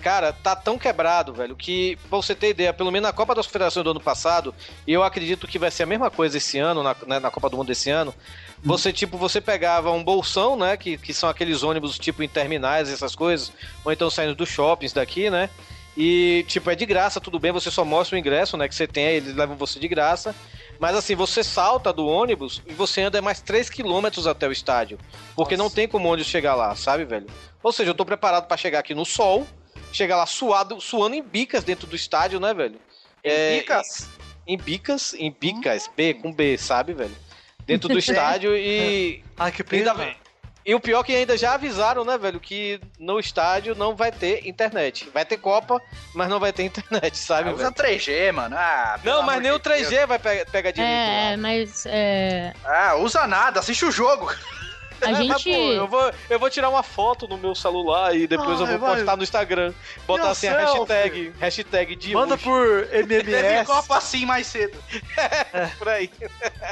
B: Cara, tá tão quebrado, velho, que, pra você ter ideia, pelo menos na Copa das Confederações do ano passado, e eu acredito que vai ser a mesma coisa esse ano, na, né, na Copa do Mundo desse ano, você, tipo, você pegava um bolsão, né, que, que são aqueles ônibus, tipo, em terminais, essas coisas, ou então saindo dos shoppings daqui, né, e, tipo, é de graça, tudo bem, você só mostra o ingresso, né, que você tem, eles levam você de graça. Mas assim, você salta do ônibus e você anda mais 3 quilômetros até o estádio. Porque não tem como o ônibus chegar lá, sabe, velho? Ou seja, eu tô preparado pra chegar aqui no sol, chegar lá suado, suando em bicas dentro do estádio, né, velho? Em
K: bicas?
B: Em bicas, em bicas, B com B, sabe, velho? Dentro do estádio e.
L: Ah, que
B: pena, E o pior é que ainda já avisaram, né, velho, que no estádio não vai ter internet. Vai ter Copa, mas não vai ter internet, sabe,
K: Ah, usa
B: velho?
K: 3G, mano. Ah,
B: Não, mas nem o
K: de Deus.
B: 3G vai pegar, pegar direito.
J: É, mas. É...
K: Ah, usa nada, assiste o jogo.
J: A
B: Mas,
J: gente.
B: pô, eu, vou, eu vou tirar uma foto no meu celular e depois eu
L: Ai,
B: vou
L: vai.
B: postar no Instagram. Botar assim a hashtag, hashtag de
L: Manda
B: hoje.
L: por
K: Teve
L: MMS.
K: Copa assim mais cedo.
B: por aí.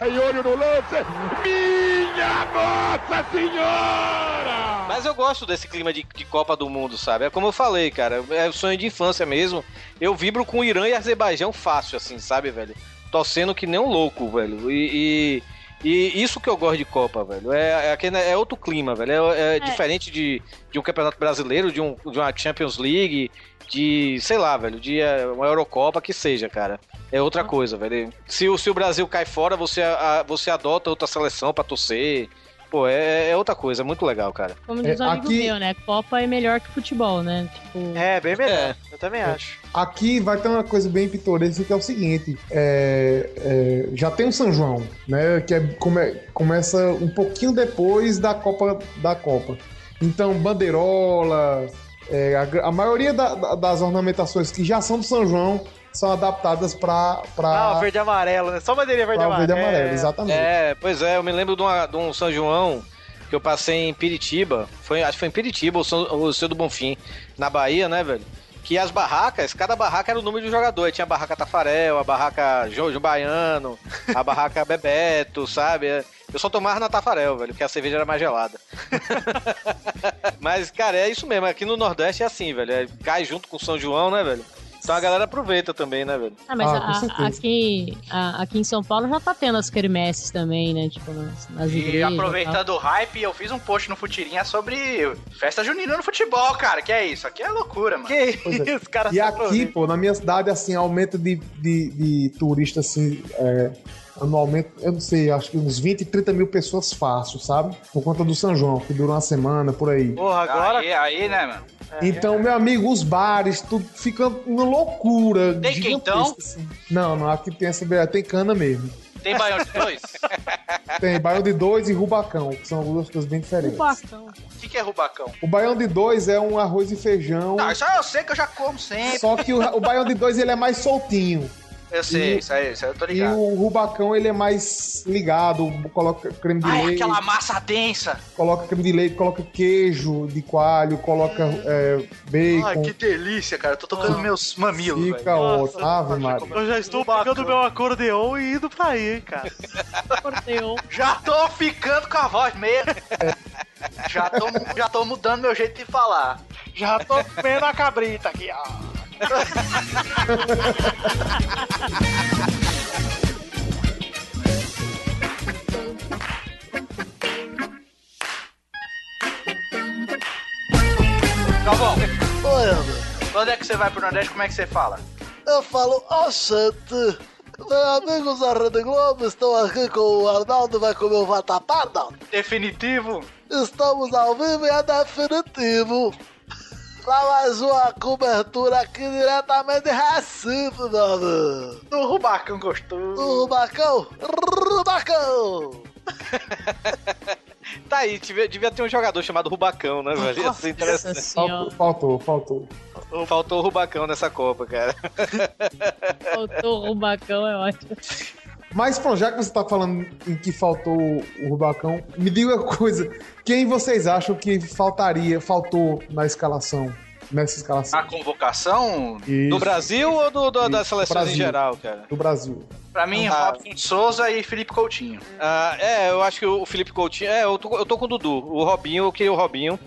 P: Aí olho no lance. Minha Nossa Senhora!
B: Mas eu gosto desse clima de, de Copa do Mundo, sabe? É como eu falei, cara. É o sonho de infância mesmo. Eu vibro com Irã e Azerbaijão fácil, assim, sabe, velho? Torcendo que nem um louco, velho. E, e, e isso que eu gosto de Copa, velho. É, é, aquele- é outro clima, velho. É, é diferente de, de um campeonato brasileiro, de, um, de uma Champions League, de, sei lá, velho, de é, uma Eurocopa que seja, cara. É outra coisa, velho. Se, o- se o Brasil cai fora, você, a- você adota outra seleção pra torcer. Pô, é, é outra coisa, é muito legal, cara.
J: Como diz
N: É,
J: um amigo
N: aqui-
J: meu, né? Copa é melhor que futebol, né? Tipo...
L: É, bem melhor.
B: É.
L: Eu também acho.
N: Aqui vai ter uma coisa bem pitoresca que é o seguinte: é, é, já tem o São João, né? Que é, come- começa um pouquinho depois da Copa da Copa. Então, bandeirola, é, a, a maioria da- da- das ornamentações que já são do São João são adaptadas para
L: Ah, o verde e amarelo, né? Só bandeirinha verde e amarelo.
N: verde e amarelo, exatamente.
B: É, pois é, eu me lembro de, uma- de um São João que eu passei em Piritiba. Foi, acho que foi em Piritiba, o São, o Seu do Bonfim, na Bahia, né, velho? Que as barracas, cada barraca era o número de um jogador. Aí Tinha a barraca Tafarel, a barraca Jojo Baiano, a barraca Bebeto, sabe? Eu só tomava na Tafarel, velho, porque a cerveja era mais gelada. Mas, cara, é isso mesmo. Aqui no Nordeste é assim, velho. É, cai junto com o São João, né, velho? Então a galera aproveita também, né, velho?
J: Ah, mas
N: Ah,
J: a- aqui, a- aqui em São Paulo já tá tendo as quermesses também, né? Tipo, nas, nas
K: E
J: igrejas.
K: aproveitando o hype, eu fiz um post no Futirinha sobre festa junina no futebol, cara. Que é isso? Aqui é loucura, mano.
L: Que
N: Pois é.
L: isso, cara.
N: E aqui, pô, na minha cidade, assim, aumenta de, de, de turista, assim, é, anualmente, eu não sei, acho que uns 20, 30 mil pessoas fácil, sabe? Por conta do São João, que dura uma semana, por aí.
L: Porra, agora.
K: Aí, aí, né, mano?
N: Então, meu amigo, os bares, tudo fica uma loucura.
K: Tem quentão?
N: assim. Não, não, aqui tem essa tem cana mesmo.
K: Tem baião de dois?
N: Tem baião de dois e rubacão, que são duas coisas bem diferentes.
J: Rubacão.
K: O que, que é rubacão?
N: O baião de dois é um arroz e feijão,
K: Não, isso eu sei que eu já como sempre.
N: só que o, o baião de dois ele é mais soltinho.
K: Eu sei,
N: E-
K: isso aí, isso aí eu tô
N: E
K: ligado.
N: o rubacão ele é mais ligado, coloca creme de
K: Ai,
N: leite,
K: aquela massa densa.
N: coloca creme de leite, coloca queijo de coalho, coloca é, bacon.
K: Ai, que delícia, cara. Eu tô tocando meus mamilos, velho.
N: Fica ótimo. Ave Maria.
L: Eu já estou pegando meu acordeon e indo pra aí, hein, cara.
J: Acordeon.
K: Já tô ficando com a voz mesmo. Já tô, já tô mudando meu jeito de falar.
L: Já tô vendo a cabrita aqui, ó.
K: Galvão,
I: Oi, André.
K: quando é que você vai pro Nordeste? Como é que você fala?
I: Eu falo, oxente. Meus amigos da Rede Globo estão aqui com o Arnaldo, vai comer o vatapá, Arnaldo?
K: Definitivo?
I: Estamos ao vivo e é definitivo. Pra mais uma cobertura aqui diretamente de Recife, amigo.
K: Do Rubacão gostoso.
I: Do Rubacão, Rubacão.
B: Tá aí, devia, devia ter um jogador chamado Rubacão, né, velho? Ia ser
J: Nossa
B: interessante.
N: Faltou, faltou, faltou.
B: Faltou o Rubacão nessa Copa, cara.
J: Faltou o Rubacão, é ótimo.
N: Mas, pronto, já que você tá falando em que faltou o Rubacão, me diga uma coisa. Quem vocês acham que faltaria, faltou na escalação? Nessa escalação?
K: A convocação,
N: Isso.
B: Do Brasil ou do, do- das seleções em geral, cara?
N: Do Brasil.
K: pra mim,
B: Ah.
K: Robson de Souza e Felipe Coutinho.
B: Ah, é, eu acho que o Felipe Coutinho. É, eu tô, eu tô com o Dudu. O Robinho, eu queria o Robinho.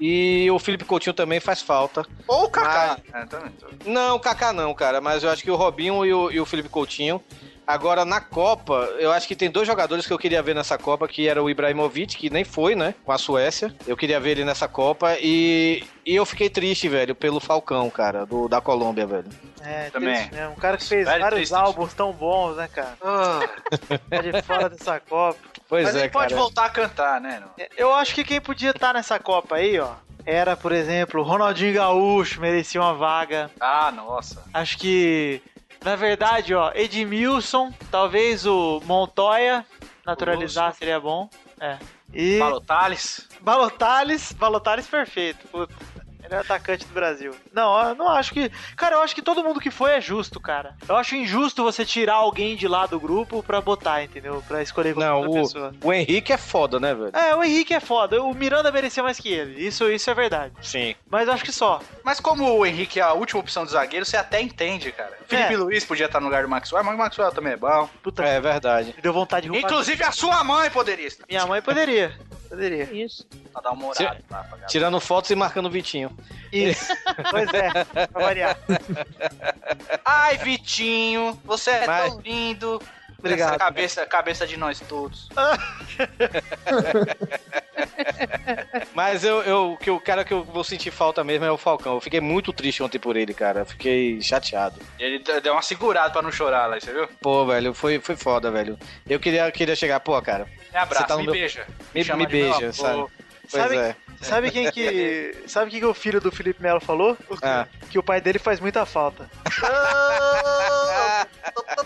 B: E o Felipe Coutinho também faz falta.
K: Ou o Kaká. É, também tô-
B: Não, o Kaká não, cara. Mas eu acho que o Robinho e o, e o Felipe Coutinho. Agora, na Copa, eu acho que tem dois jogadores que eu queria ver nessa Copa, que era o Ibrahimovic, que nem foi, né? Com a Suécia. Eu queria ver ele nessa Copa. E, e eu fiquei triste, velho, pelo Falcão, cara, do, da Colômbia, velho.
L: É,
K: Também.
L: triste mesmo. Um cara que fez
K: Velho,
L: vários
K: triste.
L: álbuns tão bons, né, cara? Tá de fora dessa Copa.
B: Pois
K: Mas
B: é,
K: ele pode
B: cara.
K: voltar a cantar, né? não?
L: Eu acho que quem podia estar nessa Copa aí, ó, era, por exemplo, Ronaldinho Gaúcho, merecia uma vaga.
K: Ah, nossa.
L: Acho que, na verdade, ó, Edmilson, talvez o Montoya, naturalizar seria bom. É. E
K: Paulo Thales.
L: Balotales, Balotales perfeito. Puta. Melhor atacante do Brasil. Não, eu não acho que. Cara, eu acho que todo mundo que foi é justo, cara. Eu acho injusto você tirar alguém de lá do grupo pra botar, entendeu? Pra escolher qualquer
B: Não,
L: outra
B: o,
L: pessoa.
B: o Henrique é foda, né, velho?
L: É, o Henrique é foda. O Miranda merecia mais que ele. Isso, isso é verdade.
B: Sim.
L: Mas eu acho que só.
K: Mas como o Henrique é a última opção de zagueiro, você até entende, cara. Felipe
L: É.
K: Luiz podia estar no lugar do Maxwell, mas o Maxwell também é bom.
L: Puta
B: É verdade.
L: Me deu vontade de roubar.
K: Inclusive a sua mãe poderia estar.
L: Minha mãe poderia. Poderia.
J: Isso.
K: Pra dar uma
B: Tira-
K: morada lá pra galera.
B: Tirando fotos e marcando o Vitinho.
L: Isso. pois é, pra variar.
K: Ai, Vitinho, você é
B: Mas-
K: tão lindo.
L: Obrigado.
K: Essa cabeça, cabeça de nós todos.
B: Mas eu, eu, que o cara que eu vou sentir falta mesmo é o Falcão. Eu fiquei muito triste ontem por ele, cara. Eu fiquei chateado.
K: Ele deu uma segurada pra não chorar lá, você viu?
B: Pô, velho, foi, foi foda, velho. Eu queria, queria chegar, pô, cara.
K: Me abraça,
B: Você tá
K: me
B: meu-
K: beija.
B: Me, me
K: meu
B: beija, sabe? Pois
L: Sabe,
B: é.
L: sabe quem que. Sabe quem que o filho do Felipe Melo falou?
B: Ah.
L: Que o pai dele faz muita falta.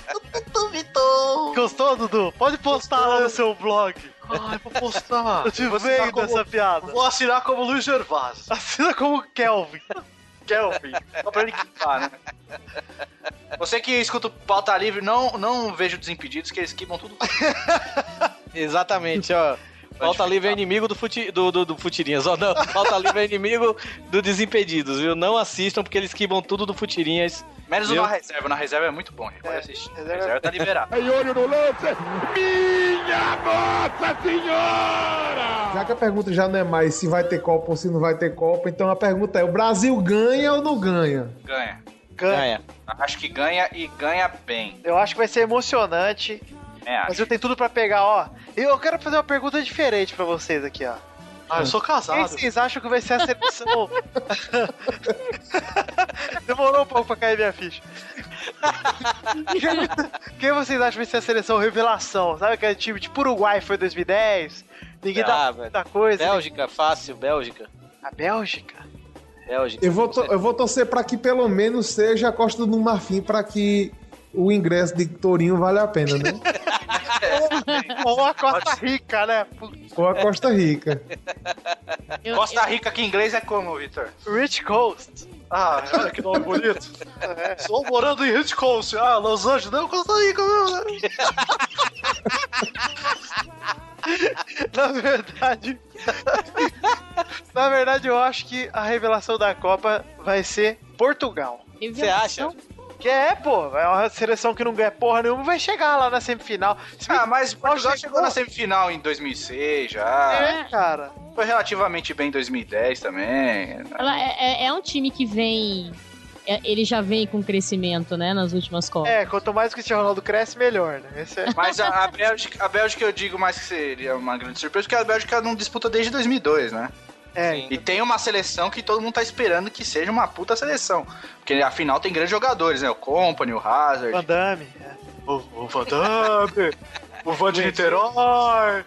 L: Gostou, Dudu? Pode postar lá no seu blog.
K: Ai, vou postar.
L: Eu te
K: Vou
L: vendo
K: como-
L: essa piada.
K: Vou assinar como Luiz Gervásio.
L: Assina como Kelvin.
K: Kelvin. Só pra ele quitar, né? Você que escuta o pauta livre, não, não vejo desimpedidos, que eles queimam tudo.
B: Exatamente, ó. Falta livre é inimigo do, futi, do, do, do Futirinhas. Ó, não, falta livre é inimigo do Desimpedidos, viu? Não assistam porque eles quibam tudo do Futirinhas.
K: Menos o na reserva. Na reserva é muito bom, gente. Pode assistir. Na reserva tá liberado.
P: Aí olho no lance. Minha Nossa Senhora!
N: Já que a pergunta já não é mais se vai ter Copa ou se não vai ter Copa, então a pergunta é: o Brasil ganha ou não ganha?
K: Ganha.
B: Ganha.
K: Acho que ganha e ganha bem.
L: Eu acho que vai ser emocionante.
K: É,
L: Mas
K: acho.
L: eu tenho tudo pra pegar, ó. Eu quero fazer uma pergunta diferente pra vocês aqui, ó.
K: Ah, eu sou
L: Quem
K: casado.
L: vocês acham que vai ser a seleção? Demorou um pouco pra cair minha ficha. Quem vocês acham que vai ser a seleção revelação? Sabe aquele time tipo Uruguai foi 2010? Ninguém
B: Ah,
L: dá muita coisa.
B: Bélgica, fácil, Bélgica.
L: A Bélgica?
B: Bélgica.
N: Eu vou, to- eu vou torcer pra que pelo menos seja a Costa do Marfim pra que o ingresso de Torinho vale a pena, né?
L: Ou a Costa Rica, né?
N: Ou a Costa Rica.
J: Eu-
K: Costa Rica que em inglês é como, Victor?
L: Rich Coast.
K: Ah, olha que nome bonito. Estou morando em Rich Coast. Ah, Los Angeles. Não, Costa Rica, meu. né?
L: Na verdade. na verdade, eu acho que a revelação da Copa vai ser Portugal.
B: Você acha?
L: Que é, pô, é uma seleção que não ganha porra nenhuma, vai chegar lá na semifinal. Se
K: Ah, mas Portugal
L: chegou.
K: chegou na semifinal em 2006 já.
L: É, cara.
K: Foi relativamente bem em 2010 também.
J: Ela é, é- é um time que vem. é- ele já vem com crescimento, né, nas últimas Copas.
L: É, quanto mais o Cristiano Ronaldo cresce, melhor, né? Esse é...
K: Mas a, a Bélgica, a Bélgica eu digo mais que seria uma grande surpresa, porque a Bélgica não disputa desde 2002, né?
L: É,
K: E tem uma seleção que todo mundo tá esperando que seja uma puta seleção. Porque afinal tem grandes jogadores, né? O Company, o Hazard.
L: Van Damme.
K: O, o Van Damme, o Van de Niterói.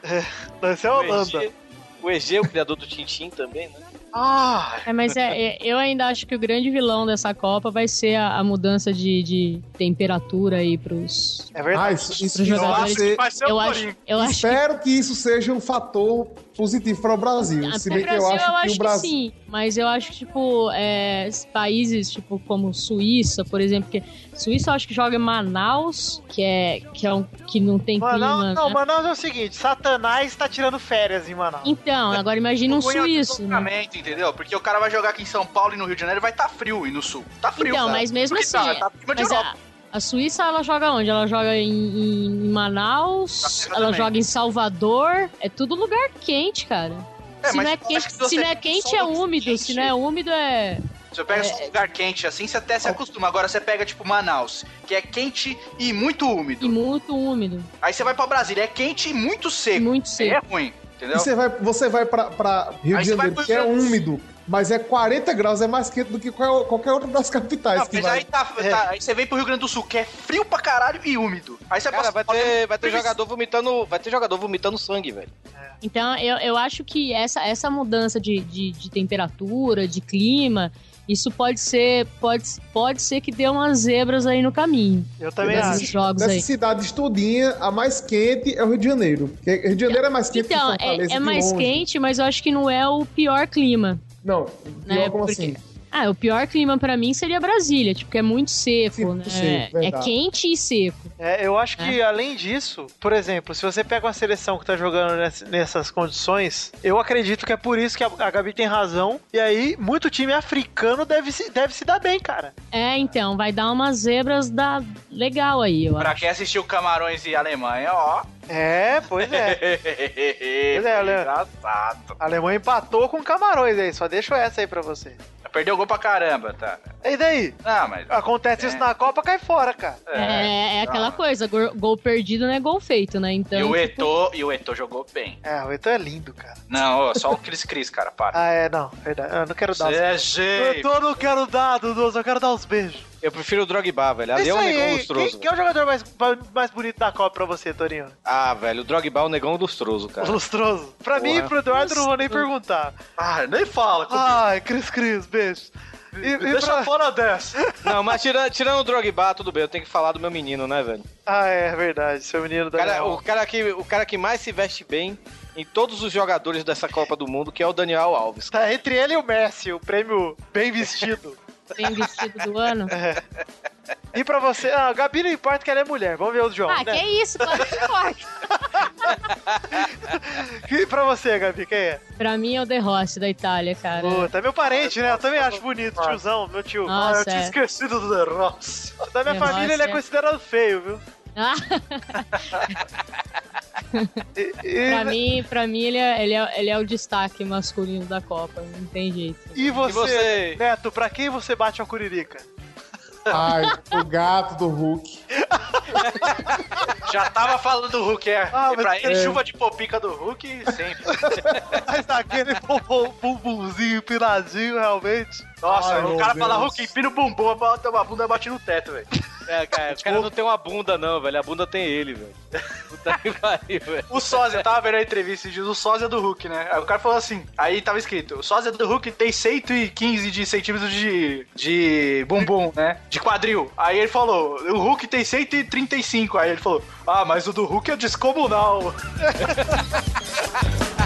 L: Esse é a
B: O
L: Holanda.
B: EG, o EG, o criador do Tintin também, né?
K: Ah,
J: É, mas é, é- eu ainda acho que o grande vilão dessa Copa vai ser a, a mudança de, de temperatura aí pros,
L: É
N: Ah,
L: verdade.
N: isso,
J: pros
N: isso vai
J: jogadores.
N: ser-
K: vai ser
J: Eu
K: o
J: acho, eu acho que
N: Espero que isso seja um fator positivo para o Brasil. Se
J: Pro
N: bem que eu
J: Brasil,
N: acho
J: eu
N: que
J: acho
N: o Brasil.
J: sim, mas eu acho que, tipo, é, países tipo como Suíça, por exemplo, que Suíça eu acho que joga em Manaus, que é, que é um que não tem
L: Manaus,
J: clima.
L: não,
J: né?
L: Manaus é o seguinte: Satanás tá tirando férias em Manaus.
J: Então, agora imagina um suíço, né?
K: entendeu? Porque o cara vai jogar aqui em São Paulo e no Rio de Janeiro vai estar frio e no sul. Tá frio.
J: Então,
K: cara.
J: mas mesmo
K: Porque
J: assim,
K: Tá, tá
J: mas a, a Suíça ela joga onde? Ela joga em, em Manaus, ela
K: também.
J: joga em Salvador, é tudo lugar quente, cara.
K: É,
J: se não é
K: eu
J: quente,
K: que se
J: se não é quente é úmido,
K: quente-
J: se não é úmido é
K: Se você pega um lugar quente assim, você até se acostuma. Agora você pega, tipo, Manaus, que é quente e muito úmido.
J: e muito úmido,
K: Aí você vai pra Brasília, é quente e muito seco.
J: muito
K: é
J: seco.
K: ruim,
N: E
K: entendeu?
N: você vai, você vai pra, pra Rio
K: Aí
N: de Janeiro, que é úmido, mas é 40 graus, é mais quente do que qual- qualquer outra das capitais.
K: Não,
N: que
K: mas
N: vai.
K: aí, tá, tá- aí você vem pro Rio Grande do Sul, que é frio pra caralho e úmido. Aí você
B: Cara,
K: passa
B: vai ter, vai ter jogador vomitando. Vai ter jogador vomitando sangue, velho.
J: Então, eu, eu acho que essa, essa mudança de, de, de temperatura, de clima, isso pode ser, pode, pode ser que dê umas zebras aí no caminho.
L: Eu também
J: Desses
L: acho.
J: jogos
N: Dessa
J: aí.
N: cidade estudinha, a mais quente é o Rio de Janeiro. Porque Rio de Janeiro é mais quente
J: Então,
N: que Fortaleza
J: é, é mais
N: longe.
J: quente, mas eu acho que não é o pior clima.
N: Não,
J: Né,
N: pior como
J: porque-
N: assim?
J: Ah, o pior clima pra mim seria Brasília, tipo, que é muito seco, né?
N: seco,
J: é quente e seco.
L: É, eu acho que além disso, por exemplo, se você pega uma seleção que tá jogando ness- nessas condições, eu acredito que é por isso que a, a Gabi tem razão. E aí, muito time africano deve se, deve se dar bem, cara.
J: É, então, vai dar umas zebras da... legal aí, eu
K: Pra
J: acho.
K: quem assistiu Camarões e Alemanha, ó.
L: É, pois é.
K: pois
L: é, Ale-
K: engraçado.
L: A Alemanha empatou com Camarões aí, só deixo essa aí pra você.
K: Perdeu gol pra caramba, tá?
L: E daí?
K: Ah, mas.
L: Acontece isso na Copa, cai fora, cara.
J: É, é aquela coisa, gol, gol perdido não é gol feito, né? Então,
K: E o
J: tipo,
K: Eto'o, e o Eto'o jogou bem.
L: É, o Eto'o é lindo, cara.
K: Não, ó, só o Cris Cris, cara, para.
L: Ah, é, não, verdade. Eu não quero dar.
K: Você
L: os-
K: é
L: O
K: jeito.
L: Eu não quero dar, Dudu, eu só quero dar uns beijos.
B: Eu prefiro o Drogba, velho. Ali é
L: aí,
B: negão lustroso.
L: Quem, quem é o jogador mais, mais bonito da Copa pra você, Torinho?
B: Ah, velho, o Drogba é o negão lustroso, cara.
L: Lustroso. Pra mim e
B: Porra.
L: pro Eduardo não vou nem perguntar.
K: Ah, nem fala.
L: Ai, Cris Cris, beijo. E, e
K: Deixa
L: pra-
K: fora dessa.
B: Não, mas tirando, tirando o Drogba, tudo bem. Eu tenho que falar do meu menino, né, velho?
L: Ah, é verdade, seu menino
B: O
L: da
B: cara, o, cara que, o cara que mais se veste bem em todos os jogadores dessa Copa do Mundo, que é o Daniel Alves.
L: Tá entre ele e o Messi, o prêmio bem vestido.
J: Bem vestido do ano.
L: É. E pra você, ah, a Gabi não importa que ela é mulher, vamos ver o João.
J: Ah,
L: né?
J: que isso, claro que importa.
L: E pra você, Gabi, quem é?
J: Pra mim é o De Rossi da Itália, cara.
L: Puta, é meu parente, né? Eu também acho bonito, tiozão, meu tio.
J: Nossa,
L: ah, eu tinha
J: é.
L: esquecido do The Ross. Da minha
J: The
L: família,
J: Ross
L: ele é
J: é-
L: considerado feio, viu?
J: Pra mim, pra mim ele, é, ele, é, ele é o destaque masculino da Copa, não tem jeito.
L: e você,
B: E você?
L: Neto, pra quem você bate uma curirica?
N: Ai, o gato do Hulk.
K: Já tava falando do Hulk, é.
L: Ah,
K: e pra ele,
N: é.
K: chuva de popica do Hulk sempre.
L: Mas aquele bumbum- bumbumzinho empinadinho, realmente.
K: Nossa,
N: Ai,
K: o cara fala
N: Deus.
K: Hulk, empina o bumbum, a bunda bate no teto, velho.
B: É, cara, o cara não tem uma bunda, não, velho. A bunda tem ele, velho. Puta que pariu, velho.
K: O sósia, eu tava vendo a entrevista e diz o sósia do Hulk, né? Aí o cara falou assim, aí tava escrito, o sósia do Hulk tem 115 de centímetros de, de bumbum, né? De quadril. Aí ele falou, o Hulk tem 135. Aí ele falou, ah, mas o do Hulk é descomunal.